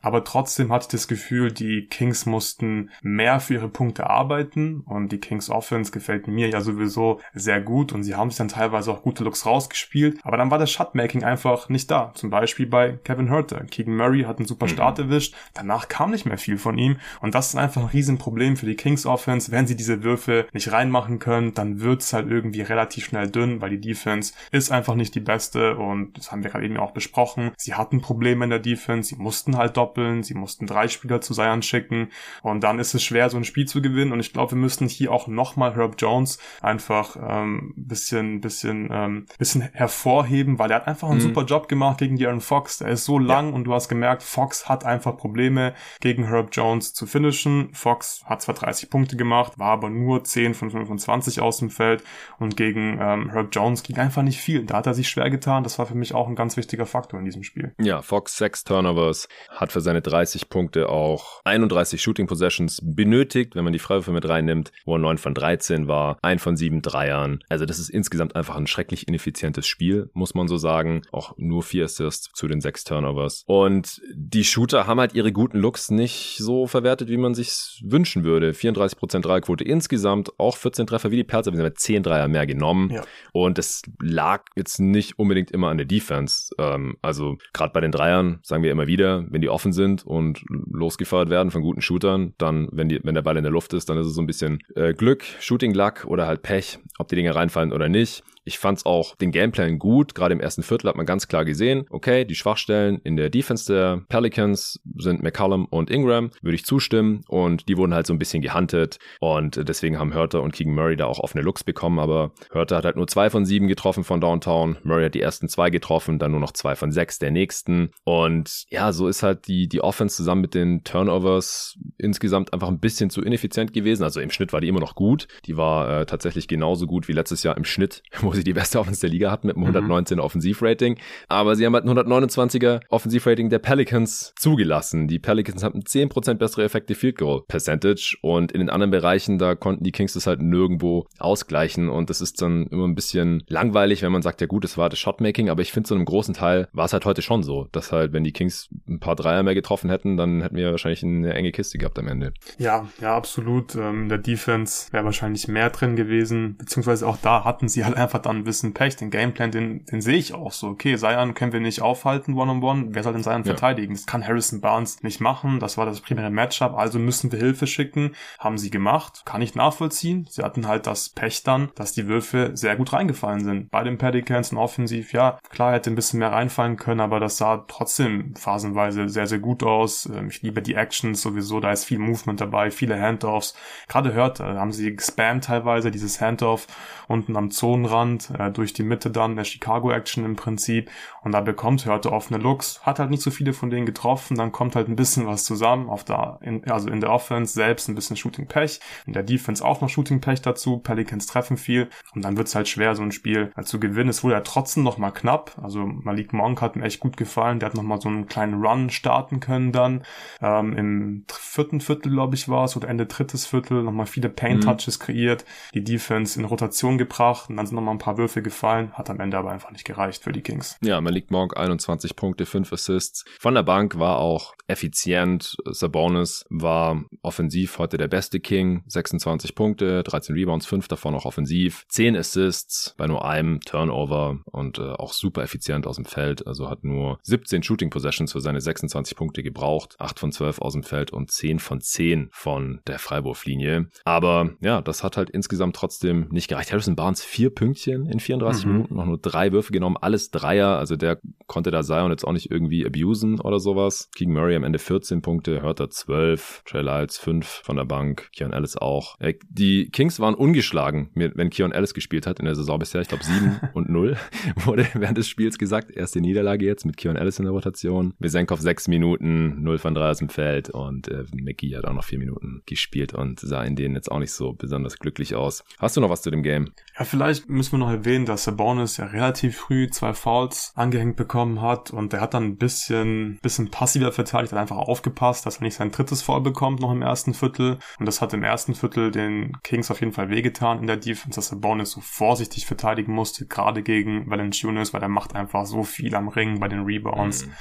Aber trotzdem hatte ich das Gefühl, die Kings mussten mehr für ihre Punkte arbeiten und die Kings Offense gefällt mir ja sowieso sehr gut und sie haben sich dann teilweise auch gute Looks rausgespielt. Aber dann war das Shotmaking einfach nicht da. Zum Beispiel bei Kevin Herter. Keegan Murray hat einen super mhm. Start mhm. erwischt. Danach kam nicht mehr viel von ihm und das ist einfach ein Riesenproblem für die Kings Offense. Wenn sie diese Würfe nicht reinmachen können, dann wird's halt irgendwie relativ schnell dünn, weil die Defense ist einfach nicht die beste und das haben wir gerade eben auch besprochen. Sie hatten Probleme in der Defense, sie mussten halt doppeln doppeln, sie mussten drei Spieler zu Zion schicken und dann ist es schwer, so ein Spiel zu gewinnen und ich glaube, wir müssen hier auch nochmal Herb Jones einfach ähm, bisschen, bisschen, ähm, bisschen hervorheben, weil er hat einfach einen mhm. super Job gemacht gegen Darren Fox. Der ist so lang ja. und du hast gemerkt, Fox hat einfach Probleme gegen Herb Jones zu finishen. Fox hat zwar 30 Punkte gemacht, war aber nur 10 von 25 aus dem Feld und gegen ähm, Herb Jones ging einfach nicht viel. Da hat er sich schwer getan. Das war für mich auch ein ganz wichtiger Faktor in diesem Spiel. Ja, Fox sechs Turnovers, hat für seine 30 Punkte auch 31 Shooting Possessions benötigt, wenn man die Freiwürfe mit reinnimmt, wo er 9 von 13 war, 1 von 7 Dreiern. Also das ist insgesamt einfach ein schrecklich ineffizientes Spiel, muss man so sagen. Auch nur 4 Assists zu den 6 Turnovers. Und die Shooter haben halt ihre guten Looks nicht so verwertet, wie man sich wünschen würde. 34% Dreierquote insgesamt, auch 14 Treffer wie die Perzer, wir sind mit 10 Dreier mehr genommen. Ja. Und es lag jetzt nicht unbedingt immer an der Defense. Ähm, also gerade bei den Dreiern sagen wir immer wieder, wenn die sind und losgefeuert werden von guten Shootern, dann, wenn, die, wenn der Ball in der Luft ist, dann ist es so ein bisschen äh, Glück, Shooting Luck oder halt Pech, ob die Dinge reinfallen oder nicht. Ich fand's auch den Gameplan gut. Gerade im ersten Viertel hat man ganz klar gesehen, okay, die Schwachstellen in der Defense der Pelicans sind McCollum und Ingram, würde ich zustimmen. Und die wurden halt so ein bisschen gehuntet. Und deswegen haben Hörter und Keegan Murray da auch offene Looks bekommen. Aber Hörter hat halt nur zwei von sieben getroffen von Downtown. Murray hat die ersten zwei getroffen, dann nur noch zwei von sechs der nächsten. Und ja, so ist halt die, die Offense zusammen mit den Turnovers insgesamt einfach ein bisschen zu ineffizient gewesen. Also im Schnitt war die immer noch gut. Die war äh, tatsächlich genauso gut wie letztes Jahr im Schnitt, wo sie die beste Offense der Liga hatten mit einem 119 mhm. Offensivrating. Aber sie haben halt ein 129er Offensivrating der Pelicans zugelassen. Die Pelicans hatten 10% bessere Effective Field Goal Percentage und in den anderen Bereichen, da konnten die Kings das halt nirgendwo ausgleichen und das ist dann immer ein bisschen langweilig, wenn man sagt, ja gut, es war das Shotmaking, aber ich finde zu einem großen Teil war es halt heute schon so, dass halt, wenn die Kings ein paar Dreier mehr getroffen hätten, dann hätten wir wahrscheinlich eine enge Kiste gehabt am Ende. Ja, ja, absolut. Ähm, der Defense wäre wahrscheinlich mehr drin gewesen, beziehungsweise auch da hatten sie halt einfach dann ein bisschen Pech. Den Gameplan, den, den sehe ich auch so. Okay, Zion können wir nicht aufhalten, one-on-one. -on -one. Wer soll denn Zion ja. verteidigen? Das kann Harrison Barnes nicht machen. Das war das primäre Matchup. Also müssen wir Hilfe schicken. Haben sie gemacht. Kann ich nachvollziehen. Sie hatten halt das Pech dann, dass die Würfe sehr gut reingefallen sind. Bei den Pelicans und offensiv, ja, klar hätte ein bisschen mehr reinfallen können, aber das sah trotzdem phasenweise sehr, sehr gut aus. Ähm, ich liebe die Actions sowieso. Da ist viel Movement dabei, viele Handoffs. Gerade hört, haben sie gespammt teilweise, dieses Handoff unten am Zonenrand äh, durch die Mitte dann, der Chicago-Action im Prinzip. Und da bekommt Hörte offene Looks, hat halt nicht so viele von denen getroffen, dann kommt halt ein bisschen was zusammen, auf der, in, also in der Offense selbst ein bisschen Shooting-Pech, in der Defense auch noch Shooting-Pech dazu, Pelicans treffen viel. Und dann wird's halt schwer, so ein Spiel halt zu gewinnen. Es wurde ja trotzdem noch mal knapp, also Malik Monk hat mir echt gut gefallen, der hat noch mal so einen kleinen Run starten können dann, ähm, im vierten Viertel, glaube ich, war es, oder Ende drittes Viertel, noch mal viele Paint-Touches mhm. kreiert, die Defense in Rotation gebracht. Und dann sind noch mal ein paar Würfe gefallen, hat am Ende aber einfach nicht gereicht für die Kings. Ja, Malik Monk 21 Punkte, 5 Assists. Von der Bank war auch effizient. Sabonis war offensiv heute der beste King. 26 Punkte, 13 Rebounds, 5 davon auch offensiv. 10 Assists bei nur einem Turnover und äh, auch super effizient aus dem Feld. Also hat nur 17 Shooting Possessions für seine 26 Punkte gebraucht. 8 von 12 aus dem Feld und 10 von 10 von der Freiwurflinie. Aber ja, das hat halt insgesamt trotzdem nicht gereicht. Harrison Barnes vier Pünktchen in 34 mhm. Minuten, noch nur drei Würfe genommen, alles Dreier. Also der konnte da Zion jetzt auch nicht irgendwie abusen oder sowas. Keegan Murray am Ende 14 Punkte, Hörter 12, Trey Lyles 5 von der Bank, Keon Ellis auch. Äh, die Kings waren ungeschlagen, wenn Keon Ellis gespielt hat in der Saison bisher. Ich glaube 7 und 0 wurde während des Spiels gesagt. Erste Niederlage jetzt mit Keon Ellis in der Rotation. Wesenkov 6 Minuten, 0 von 3 aus dem Feld und äh, McGee hat auch noch 4 Minuten gespielt und sah in denen jetzt auch nicht so besonders glücklich aus. Hast du noch was zu dem Game? Ja, vielleicht müssen wir noch erwähnen, dass Sabonis ja relativ früh zwei Fouls angehängt bekommen hat und der hat dann ein bisschen, bisschen passiver verteidigt, hat einfach aufgepasst, dass er nicht sein drittes Foul bekommt noch im ersten Viertel und das hat im ersten Viertel den Kings auf jeden Fall wehgetan in der Defense, dass Sabonis so vorsichtig verteidigen musste, gerade gegen Valanciunas, weil er macht einfach so viel am Ring bei den Rebounds. Mhm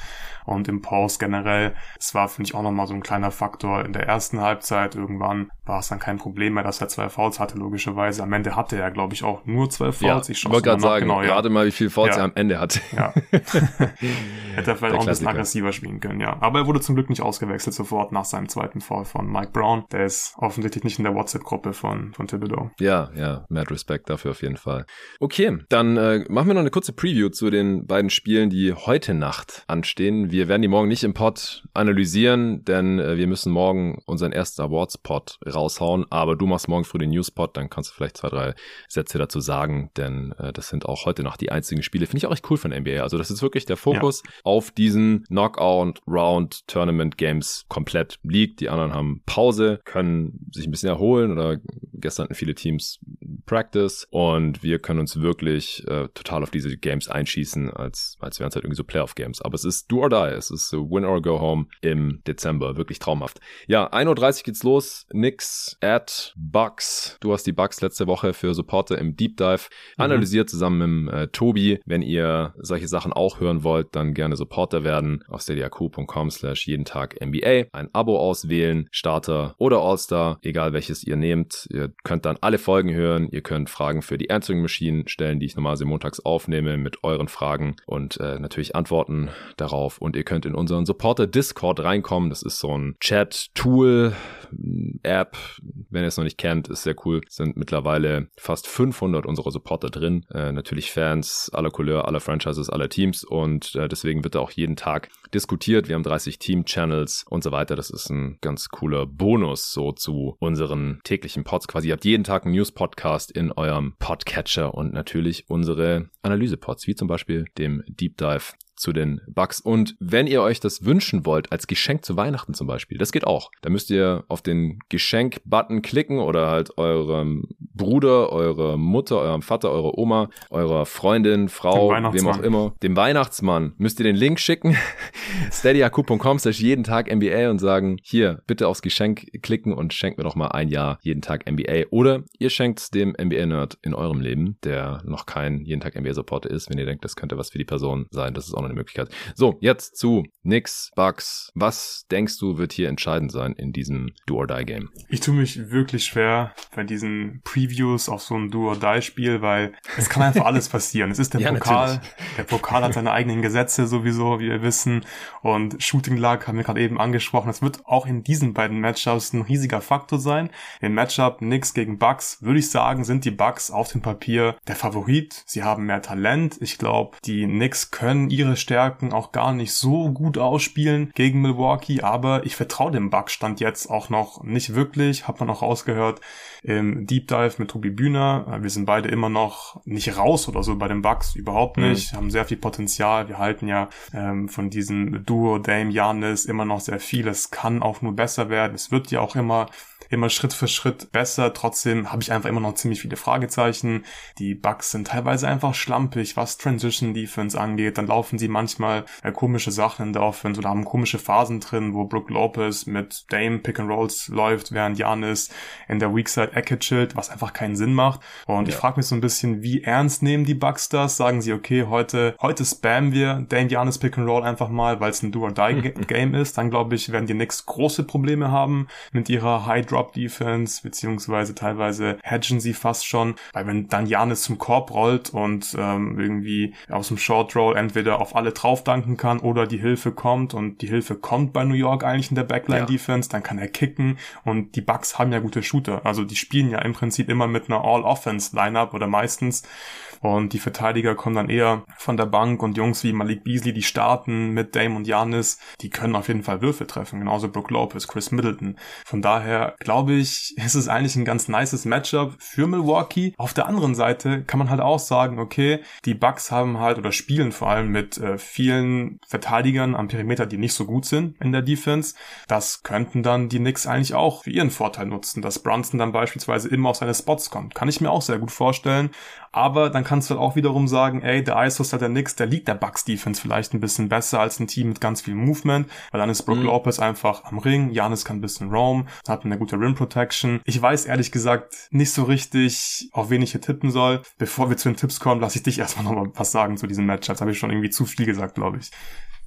und im Post generell. Es war, finde ich, auch nochmal so ein kleiner Faktor in der ersten Halbzeit. Irgendwann war es dann kein Problem mehr, dass er zwei Fouls hatte, logischerweise. Am Ende hatte er, glaube ich, auch nur zwölf Fouls. Ja, ich wollte gerade sagen, genau, ja. gerade mal, wie viel Fouls ja. er am Ende hatte. Ja. Hätte er vielleicht auch ein bisschen aggressiver spielen können, ja. Aber er wurde zum Glück nicht ausgewechselt sofort nach seinem zweiten Foul von Mike Brown. Der ist offensichtlich nicht in der WhatsApp-Gruppe von, von Thibodeau. Ja, ja, mad respect dafür auf jeden Fall. Okay, dann äh, machen wir noch eine kurze Preview zu den beiden Spielen, die heute Nacht anstehen. Wir werden die morgen nicht im Pod analysieren, denn äh, wir müssen morgen unseren ersten Awards-Pod raushauen. Aber du machst morgen früh den News-Pod, dann kannst du vielleicht zwei, drei Sätze dazu sagen, denn äh, das sind auch heute noch die einzigen Spiele. Finde ich auch echt cool von NBA. Also das ist wirklich der Fokus ja. auf diesen Knockout-Round-Tournament-Games komplett liegt. Die anderen haben Pause, können sich ein bisschen erholen oder gestern hatten viele Teams Practice und wir können uns wirklich äh, total auf diese Games einschießen, als, als wären es halt irgendwie so Playoff-Games. Aber es ist do or die. Es ist win or go home im Dezember. Wirklich traumhaft. Ja, 1.30 Uhr geht's los. Nix at Bucks. Du hast die Bucks letzte Woche für Supporter im Deep Dive mhm. analysiert zusammen mit äh, Tobi. Wenn ihr solche Sachen auch hören wollt, dann gerne Supporter werden auf steadyaq.com slash jeden Tag NBA. Ein Abo auswählen, Starter oder All-Star, egal welches ihr nehmt. Ihr könnt dann alle Folgen hören. Ihr könnt Fragen für die Answering Machine stellen, die ich normalerweise montags aufnehme mit euren Fragen und äh, natürlich Antworten darauf. Und ihr könnt in unseren Supporter Discord reinkommen. Das ist so ein Chat-Tool, App. Wenn ihr es noch nicht kennt, ist sehr cool. Es sind mittlerweile fast 500 unserer Supporter drin. Äh, natürlich Fans aller Couleur, aller Franchises, aller Teams. Und äh, deswegen wird da auch jeden Tag diskutiert. Wir haben 30 Team-Channels und so weiter. Das ist ein ganz cooler Bonus so zu unseren täglichen Pods. Quasi ihr habt jeden Tag einen News-Podcast in eurem Podcatcher und natürlich unsere Analyse-Pods, wie zum Beispiel dem Deep Dive zu den Bugs. Und wenn ihr euch das wünschen wollt, als Geschenk zu Weihnachten zum Beispiel, das geht auch. Da müsst ihr auf den Geschenk-Button klicken oder halt eurem Bruder, eurer Mutter, eurem Vater, eurer Oma, eurer Freundin, Frau, wem auch immer, dem Weihnachtsmann, müsst ihr den Link schicken, steadyhq.com slash jeden Tag NBA und sagen, hier, bitte aufs Geschenk klicken und schenkt mir doch mal ein Jahr jeden Tag NBA. Oder ihr schenkt es dem NBA-Nerd in eurem Leben, der noch kein jeden Tag NBA-Supporter ist, wenn ihr denkt, das könnte was für die Person sein. Das ist auch noch eine Möglichkeit. So, jetzt zu Nix, Bugs. Was denkst du, wird hier entscheidend sein in diesem Do-or-Die-Game? Ich tue mich wirklich schwer bei diesen Previews auf so ein Do-or-Die-Spiel, weil es kann einfach alles passieren. Es ist der ja, Pokal. Natürlich. Der Pokal hat seine eigenen Gesetze sowieso, wie wir wissen. Und Shooting Luck haben wir gerade eben angesprochen. Es wird auch in diesen beiden Matchups ein riesiger Faktor sein. Im Matchup Nix gegen Bugs würde ich sagen, sind die Bugs auf dem Papier der Favorit. Sie haben mehr Talent. Ich glaube, die Knicks können ihre Stärken auch gar nicht so gut ausspielen gegen Milwaukee, aber ich vertraue dem Bug-Stand jetzt auch noch nicht wirklich, hat man auch rausgehört im Deep Dive mit Tobi Bühner. Wir sind beide immer noch nicht raus oder so bei den Bugs, überhaupt mhm. nicht, mhm. haben sehr viel Potenzial. Wir halten ja ähm, von diesem Duo Dame Janis immer noch sehr viel. Es kann auch nur besser werden. Es wird ja auch immer immer Schritt für Schritt besser. Trotzdem habe ich einfach immer noch ziemlich viele Fragezeichen. Die Bugs sind teilweise einfach schlampig, was Transition Defense angeht. Dann laufen sie manchmal äh, komische Sachen in der Offense oder haben komische Phasen drin, wo Brook Lopez mit Dame Pick and Rolls läuft, während Janis in der Weak Side Ecke chillt, was einfach keinen Sinn macht. Und ja. ich frage mich so ein bisschen, wie ernst nehmen die Bugs das? Sagen sie, okay, heute, heute spammen wir Dame Janis Pick and Roll einfach mal, weil es ein Do-or-Die-Game ist. Dann glaube ich, werden die Knicks große Probleme haben mit ihrer High-Drop-Defense, beziehungsweise teilweise hedgen sie fast schon, weil wenn dann Janis zum Korb rollt und ähm, irgendwie aus dem Short Roll entweder auf alle drauf danken kann oder die Hilfe kommt und die Hilfe kommt bei New York eigentlich in der Backline-Defense, ja. dann kann er kicken und die Bucks haben ja gute Shooter. Also die spielen ja im Prinzip immer mit einer All-Offense-Lineup oder meistens und die Verteidiger kommen dann eher von der Bank und Jungs wie Malik Beasley, die starten mit Dame und Janis, die können auf jeden Fall Würfe treffen. Genauso Brook Lopez, Chris Middleton. Von daher glaube ich, ist es eigentlich ein ganz nices Matchup für Milwaukee. Auf der anderen Seite kann man halt auch sagen, okay, die Bucks haben halt oder spielen vor allem mit äh, vielen Verteidigern am Perimeter, die nicht so gut sind in der Defense. Das könnten dann die Knicks eigentlich auch für ihren Vorteil nutzen, dass Brunson dann beispielsweise immer auf seine Spots kommt. Kann ich mir auch sehr gut vorstellen. Aber dann kannst du halt auch wiederum sagen, ey, der ISO der Nix, der liegt der Bucks Defense vielleicht ein bisschen besser als ein Team mit ganz viel Movement, weil dann ist Brook mhm. Lopez einfach am Ring, Janis kann ein bisschen roam, hat eine gute Rim Protection. Ich weiß ehrlich gesagt nicht so richtig, auf wen ich hier tippen soll. Bevor wir zu den Tipps kommen, lasse ich dich erstmal noch mal was sagen zu diesem Match. Das habe ich schon irgendwie zu viel gesagt, glaube ich.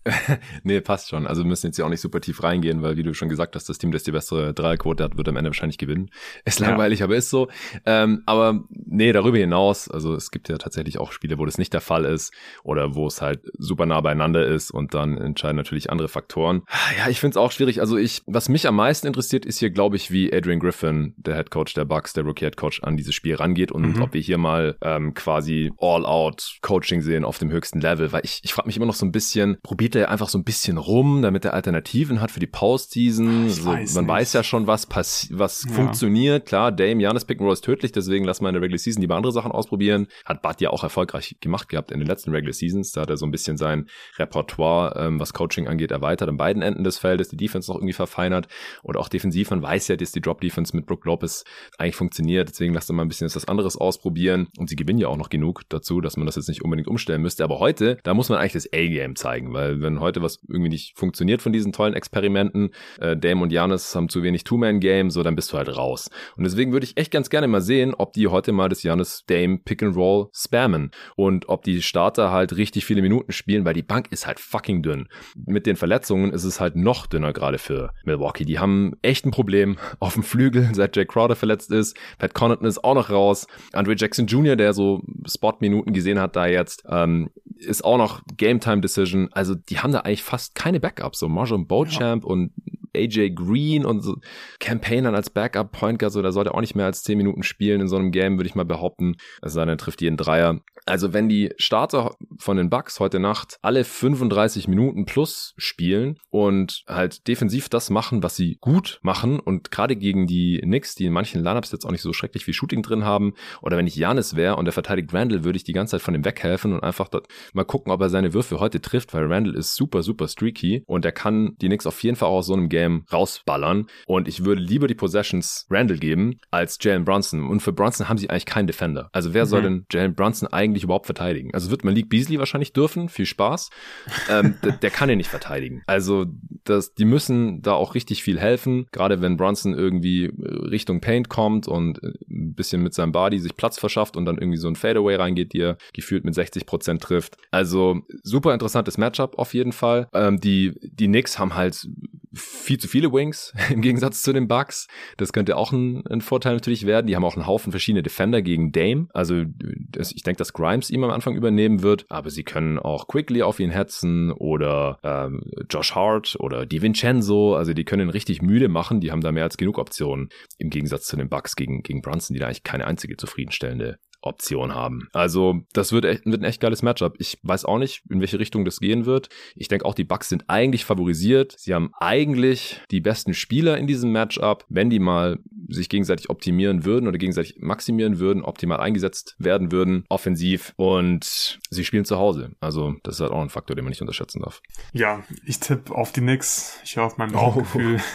nee, passt schon. Also wir müssen jetzt ja auch nicht super tief reingehen, weil wie du schon gesagt hast, das Team, das die bessere Dreierquote hat, wird am Ende wahrscheinlich gewinnen. Ist langweilig, ja. aber ist so. Ähm, aber nee, darüber hinaus, also es gibt ja tatsächlich auch Spiele, wo das nicht der Fall ist oder wo es halt super nah beieinander ist und dann entscheiden natürlich andere Faktoren. Ja, ich finde es auch schwierig. Also ich, was mich am meisten interessiert, ist hier, glaube ich, wie Adrian Griffin, der Head Coach der Bucks, der Rookie Head Coach, an dieses Spiel rangeht und mhm. ob wir hier mal ähm, quasi All-Out Coaching sehen auf dem höchsten Level, weil ich, ich frage mich immer noch so ein bisschen, probiert rotiert er einfach so ein bisschen rum, damit er Alternativen hat für die Postseason. Ich so, weiß man nicht. weiß ja schon, was was Ja. funktioniert. Klar, Dame, Janis Pick and Roll ist tödlich, deswegen lass mal in der Regular Season lieber andere Sachen ausprobieren. Hat Bud ja auch erfolgreich gemacht gehabt in den letzten Regular Seasons. Da hat er so ein bisschen sein Repertoire, ähm, was Coaching angeht, erweitert an beiden Enden des Feldes, die Defense noch irgendwie verfeinert und auch defensiv. Man weiß ja, dass die Drop Defense mit Brook Lopez eigentlich funktioniert. Deswegen lasst doch mal ein bisschen was anderes ausprobieren. Und sie gewinnen ja auch noch genug dazu, dass man das jetzt nicht unbedingt umstellen müsste. Aber heute, da muss man eigentlich das A-Game zeigen, weil wenn heute was irgendwie nicht funktioniert von diesen tollen Experimenten, äh, Dame und Janis haben zu wenig Two-Man-Game, so dann bist du halt raus. Und deswegen würde ich echt ganz gerne mal sehen, ob die heute mal das Janis Dame Pick and Roll spammen und ob die Starter halt richtig viele Minuten spielen, weil die Bank ist halt fucking dünn. Mit den Verletzungen ist es halt noch dünner gerade für Milwaukee. Die haben echt ein Problem auf dem Flügel, seit Jake Crowder verletzt ist. Pat Connaughton ist auch noch raus. Andre Jackson Jr., der so Spot-Minuten gesehen hat da jetzt, ähm, ist auch noch Game-Time-Decision. Also die haben da eigentlich fast keine Backups. So Marjon Beauchamp und AJ Green und so Campaignern als Backup Point Guard, so da sollte er auch nicht mehr als 10 Minuten spielen in so einem Game, würde ich mal behaupten. Es sei denn, trifft jeden Dreier. Also wenn die Starter von den Bucks heute Nacht alle 35 Minuten plus spielen und halt defensiv das machen, was sie gut machen und gerade gegen die Knicks, die in manchen Lineups jetzt auch nicht so schrecklich viel Shooting drin haben, oder wenn ich Janis wäre und der verteidigt Randall, würde ich die ganze Zeit von ihm weghelfen und einfach dort mal gucken, ob er seine Würfe heute trifft, weil Randall ist super, super streaky und er kann die Knicks auf jeden Fall auch aus so einem Game rausballern und ich würde lieber die Possessions Randall geben als Jalen Brunson und für Brunson haben sie eigentlich keinen Defender. Also wer soll Mhm. denn Jalen Brunson eigentlich überhaupt verteidigen? Also wird Malik Beasley wahrscheinlich dürfen, viel Spaß. ähm, der, der kann ihn nicht verteidigen. Also das, die müssen da auch richtig viel helfen, gerade wenn Brunson irgendwie äh, Richtung Paint kommt und äh, ein bisschen mit seinem Body sich Platz verschafft und dann irgendwie so ein Fadeaway reingeht, die er gefühlt mit 60% trifft. Also super interessantes Matchup auf jeden Fall. Ähm, die, die Knicks haben halt viel zu viele Wings im Gegensatz zu den Bucks. Das könnte auch ein, ein Vorteil natürlich werden. Die haben auch einen Haufen verschiedene Defender gegen Dame. Also das, ich denke, dass Grimes ihm am Anfang übernehmen wird, aber sie können auch Quickly auf ihn hetzen oder ähm, Josh Hart oder DiVincenzo. Also die können ihn richtig müde machen. Die haben da mehr als genug Optionen im Gegensatz zu den Bucks gegen, gegen Brunson, die da eigentlich keine einzige zufriedenstellende Option haben. Also das wird, echt, wird ein echt geiles Matchup. Ich weiß auch nicht, in welche Richtung das gehen wird. Ich denke auch, die Bucks sind eigentlich favorisiert. Sie haben eigentlich die besten Spieler in diesem Matchup. Wenn die mal sich gegenseitig optimieren würden oder gegenseitig maximieren würden, optimal eingesetzt werden würden, offensiv und sie spielen zu Hause. Also das ist halt auch ein Faktor, den man nicht unterschätzen darf. Ja, ich tippe auf die Knicks. Ich höre auf mein Bauchgefühl.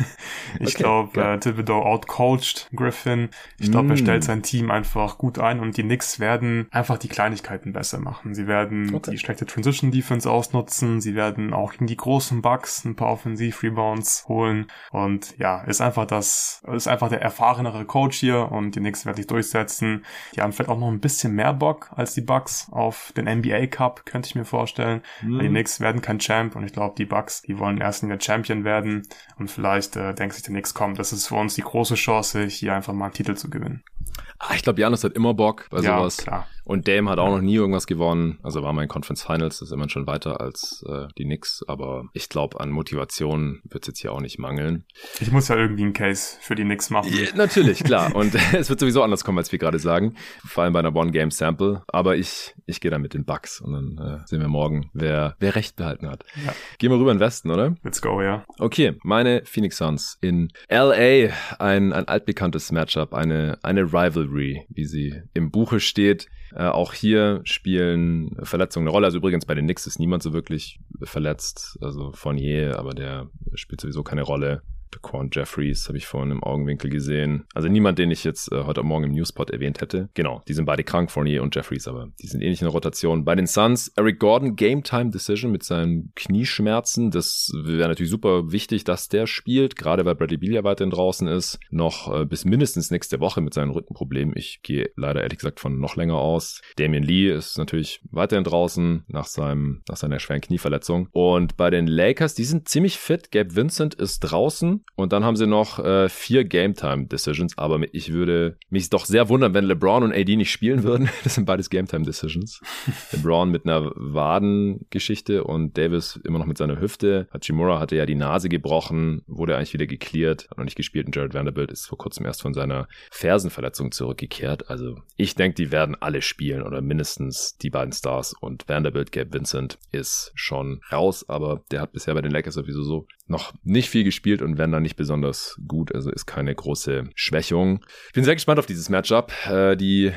Ich Okay, glaube, äh, Thibodeau outcoacht Griffin. Ich glaube, er Mm. stellt sein Team einfach gut ein und die Knicks werden einfach die Kleinigkeiten besser machen. Sie werden Okay. die schlechte Transition Defense ausnutzen. Sie werden auch gegen die großen Bucks ein paar Offensiv-Rebounds holen. Und ja, ist einfach das, ist einfach der erfahrenere Coach hier und die Knicks werden sich durchsetzen. Die haben vielleicht auch noch ein bisschen mehr Bock als die Bucks auf den NBA Cup, könnte ich mir vorstellen. Weil die Knicks werden kein Champ und ich glaube, die Bucks, die wollen erst in der Champion werden und vielleicht äh, denkt sich der Knicks, komm, das ist für uns die große Chance, hier einfach mal einen Titel zu gewinnen. Ah, ich glaube, Janis hat immer Bock bei ja, sowas. klar. Und Dame hat auch noch nie irgendwas gewonnen. Also war mal in Conference Finals, das ist immerhin schon weiter als äh, die Knicks. Aber ich glaube, an Motivation wird es jetzt hier auch nicht mangeln. Ich muss ja irgendwie einen Case für die Knicks machen. Ja, natürlich, klar. Und es wird sowieso anders kommen, als wir gerade sagen. Vor allem bei einer One-Game-Sample. Aber ich, ich gehe dann mit den Bucks. Und dann äh, sehen wir morgen, wer, wer recht behalten hat. Ja. Gehen wir rüber in den Westen, oder? Let's go, ja. Okay, meine Phoenix Suns in LA. Ein, ein altbekanntes Matchup, eine, eine Rivalry, wie sie im Buche steht. Äh, auch hier spielen Verletzungen eine Rolle. Also übrigens bei den Knicks ist niemand so wirklich verletzt. Also Fournier, aber der spielt sowieso keine Rolle. Daquan Jeffries habe ich vorhin im Augenwinkel gesehen. Also niemand, den ich jetzt äh, heute Morgen im Newspot erwähnt hätte. Genau, die sind beide krank, Fournier und Jeffries, aber die sind ähnlich in der Rotation. Bei den Suns, Eric Gordon, Game Time Decision mit seinen Knieschmerzen. Das wäre natürlich super wichtig, dass der spielt, gerade weil Bradley Beal ja weiterhin draußen ist. Noch äh, bis mindestens nächste Woche mit seinen Rückenproblemen. Ich gehe leider ehrlich gesagt von noch länger aus. Damian Lee ist natürlich weiterhin draußen nach seinem, nach seiner schweren Knieverletzung. Und bei den Lakers, die sind ziemlich fit. Gabe Vincent ist draußen. Und dann haben sie noch äh, vier Game Time Decisions. Aber ich würde mich doch sehr wundern, wenn LeBron und AD nicht spielen würden. Das sind beides Game Time Decisions. LeBron mit einer Wadengeschichte und Davis immer noch mit seiner Hüfte. Hachimura hatte ja die Nase gebrochen, wurde eigentlich wieder geklärt, hat noch nicht gespielt. Und Jared Vanderbilt ist vor kurzem erst von seiner Fersenverletzung zurückgekehrt. Also ich denke, die werden alle spielen oder mindestens die beiden Stars. Und Vanderbilt, Gabe Vincent ist schon raus, aber der hat bisher bei den Lakers sowieso so noch nicht viel gespielt und wenn dann nicht besonders gut. Also ist keine große Schwächung. Ich bin sehr gespannt auf dieses Matchup. Äh, die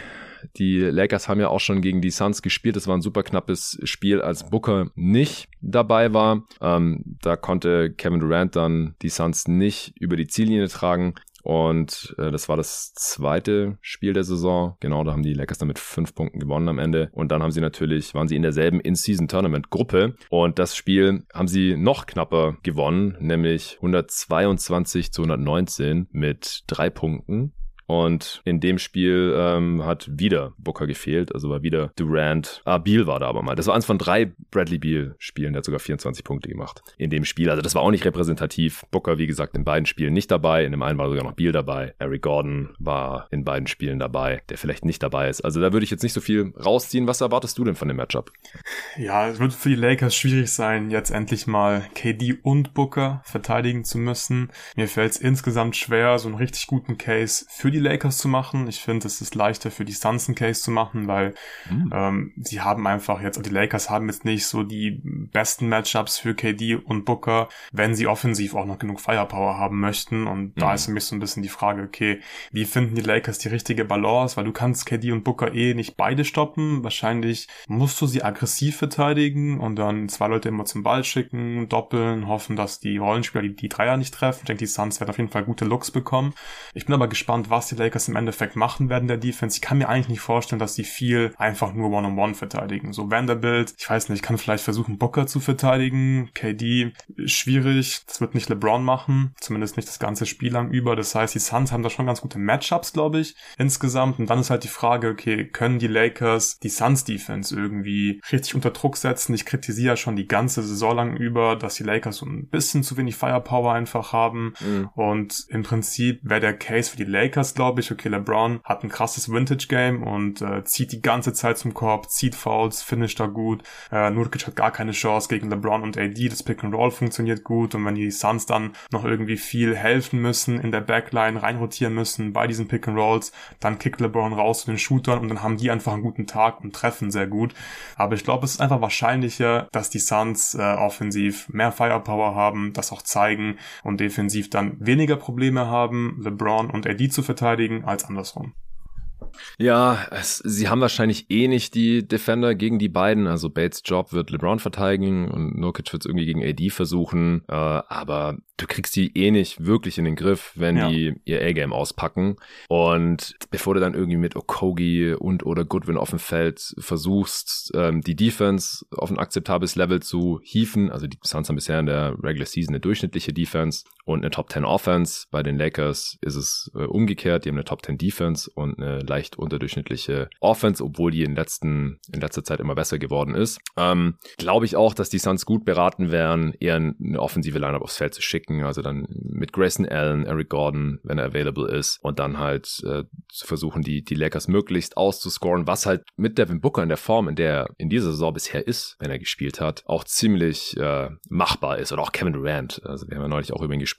die Lakers haben ja auch schon gegen die Suns gespielt. Das war ein super knappes Spiel, als Booker nicht dabei war. Ähm, da konnte Kevin Durant dann die Suns nicht über die Ziellinie tragen. Und äh, das war das zweite Spiel der Saison. Genau, da haben die Lakers dann mit fünf Punkten gewonnen am Ende. Und dann haben sie natürlich, waren sie in derselben In-Season-Tournament-Gruppe. Und das Spiel haben sie noch knapper gewonnen, nämlich 122 zu 119 mit drei Punkten. Und in dem Spiel ähm, hat wieder Booker gefehlt, also war wieder Durant. Ah, Beal war da aber mal. Das war eins von drei Bradley Beal-Spielen, der hat sogar 24 Punkte gemacht in dem Spiel. Also das war auch nicht repräsentativ. Booker, wie gesagt, in beiden Spielen nicht dabei. In dem einen war sogar noch Beal dabei. Eric Gordon war in beiden Spielen dabei, der vielleicht nicht dabei ist. Also da würde ich jetzt nicht so viel rausziehen. Was erwartest du denn von dem Matchup? Ja, es wird für die Lakers schwierig sein, jetzt endlich mal KD und Booker verteidigen zu müssen. Mir fällt es insgesamt schwer, so einen richtig guten Case für die Lakers zu machen. Ich finde, es ist leichter für die Suns einen Case zu machen, weil mhm. ähm, sie haben einfach jetzt, die Lakers haben jetzt nicht so die besten Matchups für KD und Booker, wenn sie offensiv auch noch genug Firepower haben möchten. Und mhm. da ist für mich so ein bisschen die Frage, okay, wie finden die Lakers die richtige Balance? Weil du kannst KD und Booker eh nicht beide stoppen. Wahrscheinlich musst du sie aggressiv verteidigen und dann zwei Leute immer zum Ball schicken, doppeln, hoffen, dass die Rollenspieler die, die Dreier nicht treffen. Ich denke, die Suns werden auf jeden Fall gute Looks bekommen. Ich bin aber gespannt, was die Lakers im Endeffekt machen werden der Defense. Ich kann mir eigentlich nicht vorstellen, dass sie viel einfach nur One-on-One -on -one verteidigen. So Vanderbilt, ich weiß nicht, kann vielleicht versuchen, Booker zu verteidigen. KD, schwierig. Das wird nicht LeBron machen. Zumindest nicht das ganze Spiel lang über. Das heißt, die Suns haben da schon ganz gute Matchups, glaube ich, insgesamt. Und dann ist halt die Frage, okay, können die Lakers die Suns Defense irgendwie richtig unter Druck setzen? Ich kritisiere ja schon die ganze Saison lang über, dass die Lakers so ein bisschen zu wenig Firepower einfach haben. Mhm. Und im Prinzip wäre der Case für die Lakers, glaube ich, okay, LeBron hat ein krasses Vintage-Game und äh, zieht die ganze Zeit zum Korb, zieht Fouls, finisht da gut. Äh, Nurkic hat gar keine Chance gegen LeBron und AD. Das Pick and Roll funktioniert gut und wenn die Suns dann noch irgendwie viel helfen müssen, in der Backline reinrotieren müssen bei diesen Pick and Rolls, dann kickt LeBron raus zu den Shootern und dann haben die einfach einen guten Tag und treffen sehr gut. Aber ich glaube, es ist einfach wahrscheinlicher, dass die Suns äh, offensiv mehr Firepower haben, das auch zeigen und defensiv dann weniger Probleme haben, LeBron und AD zu verteidigen als andersrum. Ja, es, sie haben wahrscheinlich eh nicht die Defender gegen die beiden. Also Bates Job wird LeBron verteidigen und Nurkic wird es irgendwie gegen AD versuchen. Äh, aber du kriegst die eh nicht wirklich in den Griff, wenn ja. die ihr A-Game auspacken. Und bevor du dann irgendwie mit Okogi und oder Goodwin auf dem Feld versuchst, ähm, die Defense auf ein akzeptables Level zu hieven, also die Suns haben bisher in der Regular Season eine durchschnittliche Defense und eine Top 10 Offense. Bei den Lakers ist es äh, umgekehrt. Die haben eine Top 10 Defense und eine leicht unterdurchschnittliche Offense, obwohl die in, letzten, in letzter Zeit immer besser geworden ist. Ähm, Glaube ich auch, dass die Suns gut beraten wären, eher eine offensive Lineup aufs Feld zu schicken. Also dann mit Grayson Allen, Eric Gordon, wenn er available ist. Und dann halt äh, zu versuchen, die, die Lakers möglichst auszuscoren, was halt mit Devin Booker in der Form, in der er in dieser Saison bisher ist, wenn er gespielt hat, auch ziemlich äh, machbar ist. Oder auch Kevin Durant. Also wir haben ja neulich auch über ihn gesprochen.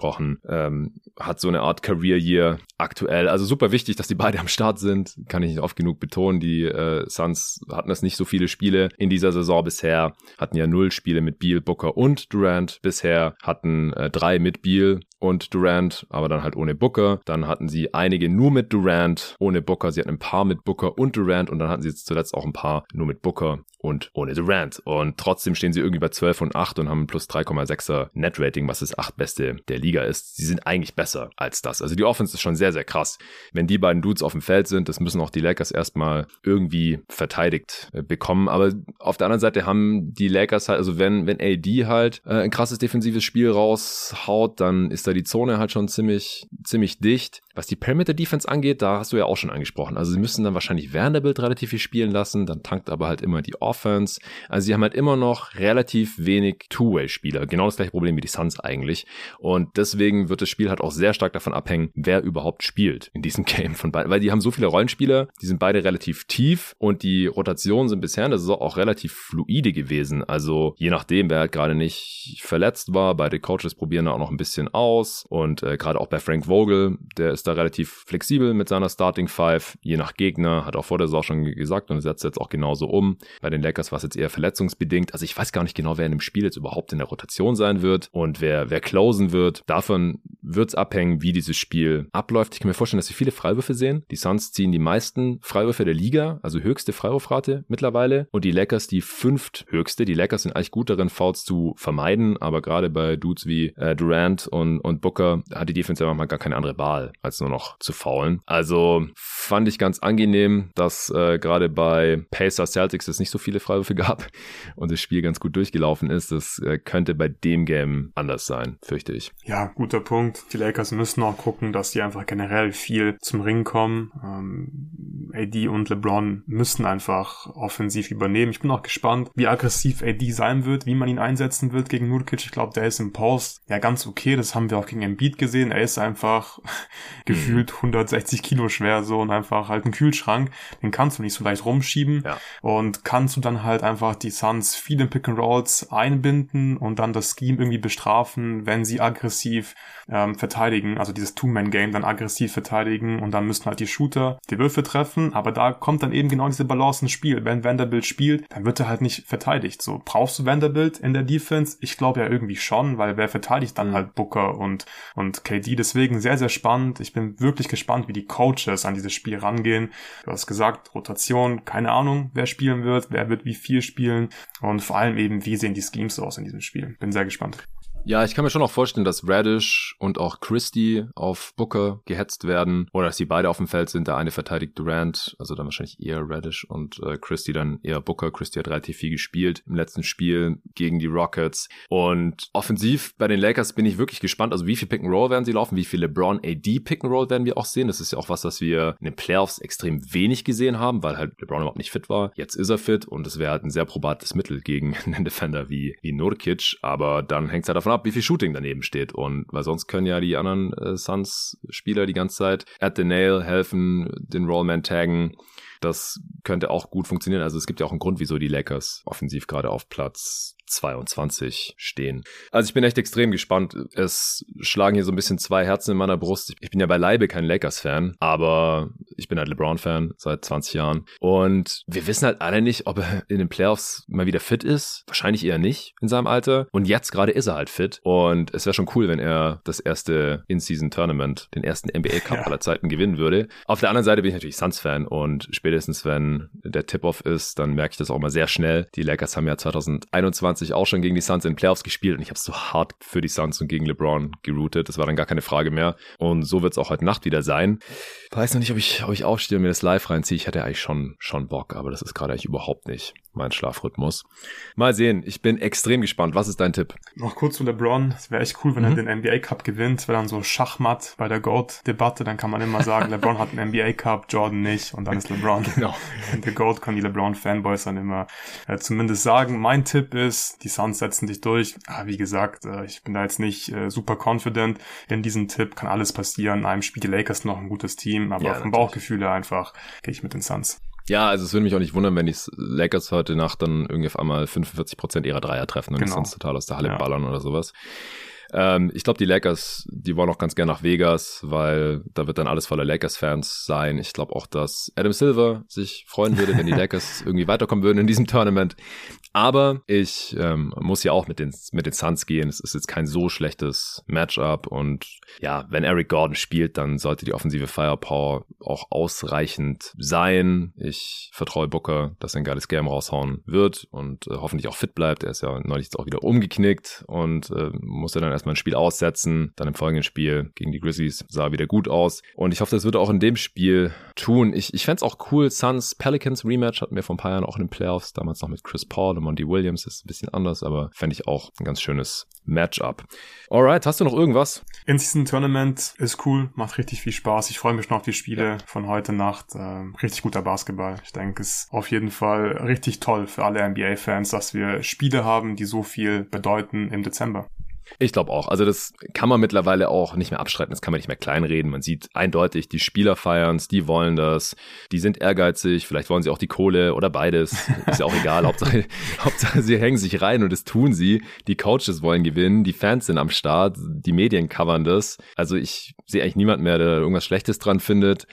Ähm, hat so eine Art Career Year aktuell. Also super wichtig, dass die beide am Start sind. Kann ich nicht oft genug betonen. Die äh, Suns hatten das nicht so viele Spiele in dieser Saison bisher. Hatten ja null Spiele mit Beal, Booker und Durant bisher. Hatten äh, drei mit Beal und Durant, aber dann halt ohne Booker. Dann hatten sie einige nur mit Durant, ohne Booker. Sie hatten ein paar mit Booker und Durant und dann hatten sie zuletzt auch ein paar nur mit Booker und ohne Durant. Und trotzdem stehen sie irgendwie bei 12 und 8 und haben plus 3,6er Net-Rating, was das achtbeste der Liga ist. Sie sind eigentlich besser als das. Also die Offense ist schon sehr, sehr krass. Wenn die beiden Dudes auf dem Feld sind, das müssen auch die Lakers erstmal irgendwie verteidigt äh, bekommen. Aber auf der anderen Seite haben die Lakers halt, also wenn, wenn AD halt äh, ein krasses defensives Spiel raushaut, dann ist da die Zone halt schon ziemlich, ziemlich dicht. Was die Perimeter Defense angeht, da hast du ja auch schon angesprochen. Also sie müssen dann wahrscheinlich Vanderbilt relativ viel spielen lassen, dann tankt aber halt immer die Offense. Also sie haben halt immer noch relativ wenig Two-Way-Spieler. Genau das gleiche Problem wie die Suns eigentlich. Und deswegen wird das Spiel halt auch sehr stark davon abhängen, wer überhaupt spielt in diesem Game von beiden. Weil die haben so viele Rollenspieler, die sind beide relativ tief und die Rotationen sind bisher der Saison auch relativ fluide gewesen. Also je nachdem, wer halt gerade nicht verletzt war, beide Coaches probieren da auch noch ein bisschen aus. Und äh, gerade auch bei Frank Vogel, der ist da relativ flexibel mit seiner Starting Five, je nach Gegner, hat auch vor der Saison schon gesagt und setzt jetzt auch genauso um. Bei den Lakers war es jetzt eher verletzungsbedingt. Also ich weiß gar nicht genau, wer in dem Spiel jetzt überhaupt in der Rotation sein wird und wer, wer closen wird. Davon wird es abhängen, wie dieses Spiel abläuft. Ich kann mir vorstellen, dass wir viele Freiwürfe sehen. Die Suns ziehen die meisten Freiwürfe der Liga, also höchste Freiwurfrate mittlerweile. Und die Lakers die fünfthöchste. Die Lakers sind eigentlich gut darin, Fouls zu vermeiden, aber gerade bei Dudes wie äh, Durant und, und Booker hat die Defense ja manchmal gar keine andere Wahl, als nur noch zu faulen. Also fand ich ganz angenehm, dass äh, gerade bei Pacers Celtics es nicht so viele Freiwürfe gab und das Spiel ganz gut durchgelaufen ist. Das äh, könnte bei dem Game anders sein, fürchte ich. Ja, guter Punkt. Die Lakers müssen auch gucken, dass die einfach generell viel zum Ring kommen. Ähm, AD und LeBron müssen einfach offensiv übernehmen. Ich bin auch gespannt, wie aggressiv AD sein wird, wie man ihn einsetzen wird gegen Nurkic. Ich glaube, der ist im Post ja ganz okay. Das haben wir auch gegen Embiid gesehen. Er ist einfach gefühlt 160 Kilo schwer so und einfach halt ein Kühlschrank. Den kannst du nicht so leicht rumschieben. Ja. Und kannst du dann halt einfach die Suns viel in Pick and Rolls einbinden und dann das Scheme irgendwie bestrafen, wenn sie aggressiv ähm, verteidigen, also dieses Two-Man-Game dann aggressiv verteidigen und dann müssen halt die Shooter die Würfe treffen, aber da kommt dann eben genau diese Balance ins Spiel. Wenn Vanderbilt spielt, dann wird er halt nicht verteidigt. So, brauchst du Vanderbilt in der Defense? Ich glaube ja irgendwie schon, weil wer verteidigt dann halt Booker und, und KD? Deswegen sehr, sehr spannend. Ich bin wirklich gespannt, wie die Coaches an dieses Spiel rangehen. Du hast gesagt, Rotation, keine Ahnung, wer spielen wird, wer wird wie viel spielen und vor allem eben, wie sehen die Schemes aus in diesem Spiel. Bin sehr gespannt. Ja, ich kann mir schon auch vorstellen, dass Radish und auch Christie auf Booker gehetzt werden oder dass die beide auf dem Feld sind. Der eine verteidigt Durant, also dann wahrscheinlich eher Radish und äh, Christie dann eher Booker. Christie hat relativ viel gespielt im letzten Spiel gegen die Rockets. Und offensiv bei den Lakers bin ich wirklich gespannt. Also wie viel Pick and Roll werden sie laufen? Wie viel LeBron AD Pick and Roll werden wir auch sehen? Das ist ja auch was, was wir in den Playoffs extrem wenig gesehen haben, weil halt LeBron überhaupt nicht fit war. Jetzt ist er fit und es wäre halt ein sehr probates Mittel gegen einen Defender wie, wie Nurkic. Aber dann hängt es halt davon ab, wie viel Shooting daneben steht. Und weil sonst können ja die anderen äh, Suns-Spieler die ganze Zeit at the nail helfen, den Rollman taggen. Das könnte auch gut funktionieren. Also es gibt ja auch einen Grund, wieso die Lakers offensiv gerade auf Platz 22 stehen. Also ich bin echt extrem gespannt. Es schlagen hier so ein bisschen zwei Herzen in meiner Brust. Ich bin ja beileibe kein Lakers-Fan, aber ich bin halt LeBron-Fan seit 20 Jahren. Und wir wissen halt alle nicht, ob er in den Playoffs mal wieder fit ist. Wahrscheinlich eher nicht in seinem Alter. Und jetzt gerade ist er halt fit. Und es wäre schon cool, wenn er das erste In-Season-Tournament, den ersten NBA-Cup ja. aller Zeiten gewinnen würde. Auf der anderen Seite bin ich natürlich Suns-Fan und spätestens wenn der Tip-Off ist, dann merke ich das auch mal sehr schnell. Die Lakers haben ja 2021 2020 auch schon gegen die Suns in Playoffs gespielt und ich habe so hart für die Suns und gegen LeBron geroutet. Das war dann gar keine Frage mehr. Und so wird es auch heute Nacht wieder sein. Weiß noch nicht, ob ich, ob ich aufstehe und mir das live reinziehe. Ich hätte eigentlich schon, schon Bock, aber das ist gerade eigentlich überhaupt nicht mein Schlafrhythmus. Mal sehen. Ich bin extrem gespannt. Was ist dein Tipp? Noch kurz zu LeBron. Es wäre echt cool, wenn mhm. er den NBA Cup gewinnt. Es wäre dann so Schachmatt bei der GOAT-Debatte. Dann kann man immer sagen, LeBron hat einen NBA Cup, Jordan nicht. Und dann ist LeBron. Genau. Der GOAT kann die LeBron-Fanboys dann immer äh, zumindest sagen. Mein Tipp ist, die Suns setzen dich durch. Ah, wie gesagt, äh, ich bin da jetzt nicht äh, super confident in diesem Tipp. Kann alles passieren. In einem Spiel die Lakers noch ein gutes Team. Aber ja, vom Bauchgefühl einfach gehe ich mit den Suns. Ja, also es würde mich auch nicht wundern, wenn die Lakers heute Nacht dann irgendwie auf einmal 45 Prozent ihrer Dreier treffen und genau. die sonst total aus der Halle ja. ballern oder sowas. Ähm, ich glaube, die Lakers, die wollen auch ganz gerne nach Vegas, weil da wird dann alles voller Lakers-Fans sein. Ich glaube auch, dass Adam Silver sich freuen würde, wenn die Lakers irgendwie weiterkommen würden in diesem Tournament. Aber ich ähm, muss ja auch mit den, mit den Suns gehen. Es ist jetzt kein so schlechtes Matchup. Und ja, wenn Eric Gordon spielt, dann sollte die offensive Firepower auch ausreichend sein. Ich vertraue Booker, dass er ein geiles Game raushauen wird und äh, hoffentlich auch fit bleibt. Er ist ja neulich auch wieder umgeknickt und äh, muss er dann erstmal ein Spiel aussetzen. Dann im folgenden Spiel gegen die Grizzlies sah er wieder gut aus. Und ich hoffe, das wird er auch in dem Spiel tun. Ich, ich fände es auch cool. Suns Pelicans Rematch hatten wir vor ein paar Jahren auch in den Playoffs, damals noch mit Chris Paul Monty Williams ist ein bisschen anders, aber fände ich auch ein ganz schönes Matchup. Alright, hast du noch irgendwas? In-Season Tournament ist cool, macht richtig viel Spaß. Ich freue mich noch auf die Spiele von heute Nacht. Ähm, richtig guter Basketball. Ich denke, es ist auf jeden Fall richtig toll für alle NBA-Fans, dass wir Spiele haben, die so viel bedeuten im Dezember. Ich glaube auch. Also das kann man mittlerweile auch nicht mehr abstreiten, das kann man nicht mehr kleinreden. Man sieht eindeutig, die Spieler feiern es, die wollen das, die sind ehrgeizig, vielleicht wollen sie auch die Kohle oder beides. Ist ja auch egal. Hauptsache, Hauptsache, sie hängen sich rein und das tun sie. Die Coaches wollen gewinnen, die Fans sind am Start, die Medien covern das. Also ich sehe eigentlich niemand mehr, der irgendwas Schlechtes dran findet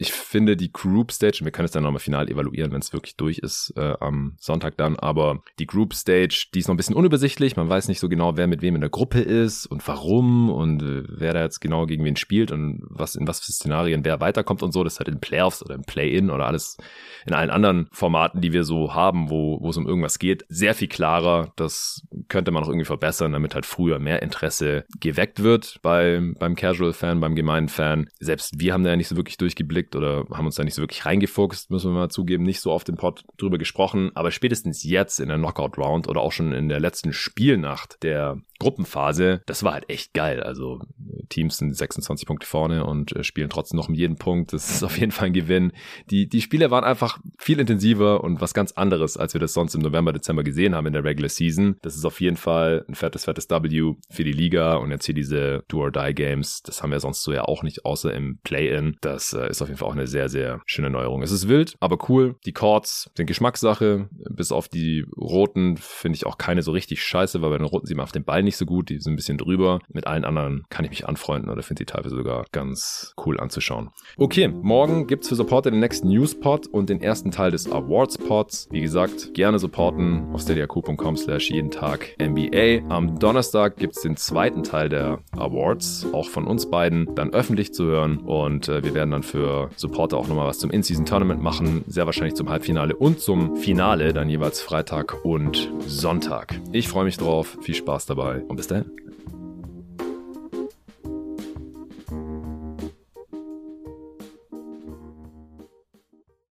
ich finde die Group Stage, wir können es dann nochmal final evaluieren, wenn es wirklich durch ist äh, am Sonntag dann, aber die Group Stage, die ist noch ein bisschen unübersichtlich. Man weiß nicht so genau, wer mit wem in der Gruppe ist und warum und äh, wer da jetzt genau gegen wen spielt und was in was für Szenarien wer weiterkommt und so. Das ist halt in Playoffs oder im Play-In oder alles in allen anderen Formaten, die wir so haben, wo, wo es um irgendwas geht, sehr viel klarer. Das könnte man auch irgendwie verbessern, damit halt früher mehr Interesse geweckt wird bei, beim Casual-Fan, beim gemeinen Fan. Selbst wir haben da ja nicht so wirklich durchgeblickt mitgekriegt oder haben uns da nicht so wirklich reingefuchst, müssen wir mal zugeben, nicht so oft im Pod drüber gesprochen. Aber spätestens jetzt in der Knockout-Round oder auch schon in der letzten Spielnacht der Gruppenphase, das war halt echt geil. Also Teams sind 26 Punkte vorne und äh, spielen trotzdem noch um jeden Punkt. Das ist auf jeden Fall ein Gewinn. Die, die Spiele waren einfach viel intensiver und was ganz anderes, als wir das sonst im November, Dezember gesehen haben in der Regular Season. Das ist auf jeden Fall ein fettes, fettes W für die Liga und jetzt hier diese Do-or-Die-Games. Das haben wir sonst so ja auch nicht, außer im Play-In. Das äh, ist auf jeden Fall auch eine sehr, sehr schöne Neuerung. Es ist wild, aber cool. Die Chords sind Geschmackssache. Bis auf die roten finde ich auch keine so richtig scheiße, weil bei den roten sieht man auf den Ball nicht so gut. Die sind ein bisschen drüber. Mit allen anderen kann ich mich anfreunden oder finde sie teilweise sogar ganz cool anzuschauen. Okay, morgen gibt es für Supporter den nächsten Newspot und den ersten Teil des Awards Pods. Wie gesagt, gerne supporten auf steadyaq.com slash jeden Tag NBA. Am Donnerstag gibt es den zweiten Teil der Awards, auch von uns beiden, dann öffentlich zu hören und äh, wir werden dann für Supporter auch nochmal was zum In-Season-Tournament machen. Sehr wahrscheinlich zum Halbfinale und zum Finale, dann jeweils Freitag und Sonntag. Ich freue mich drauf. Viel Spaß dabei und bis dahin.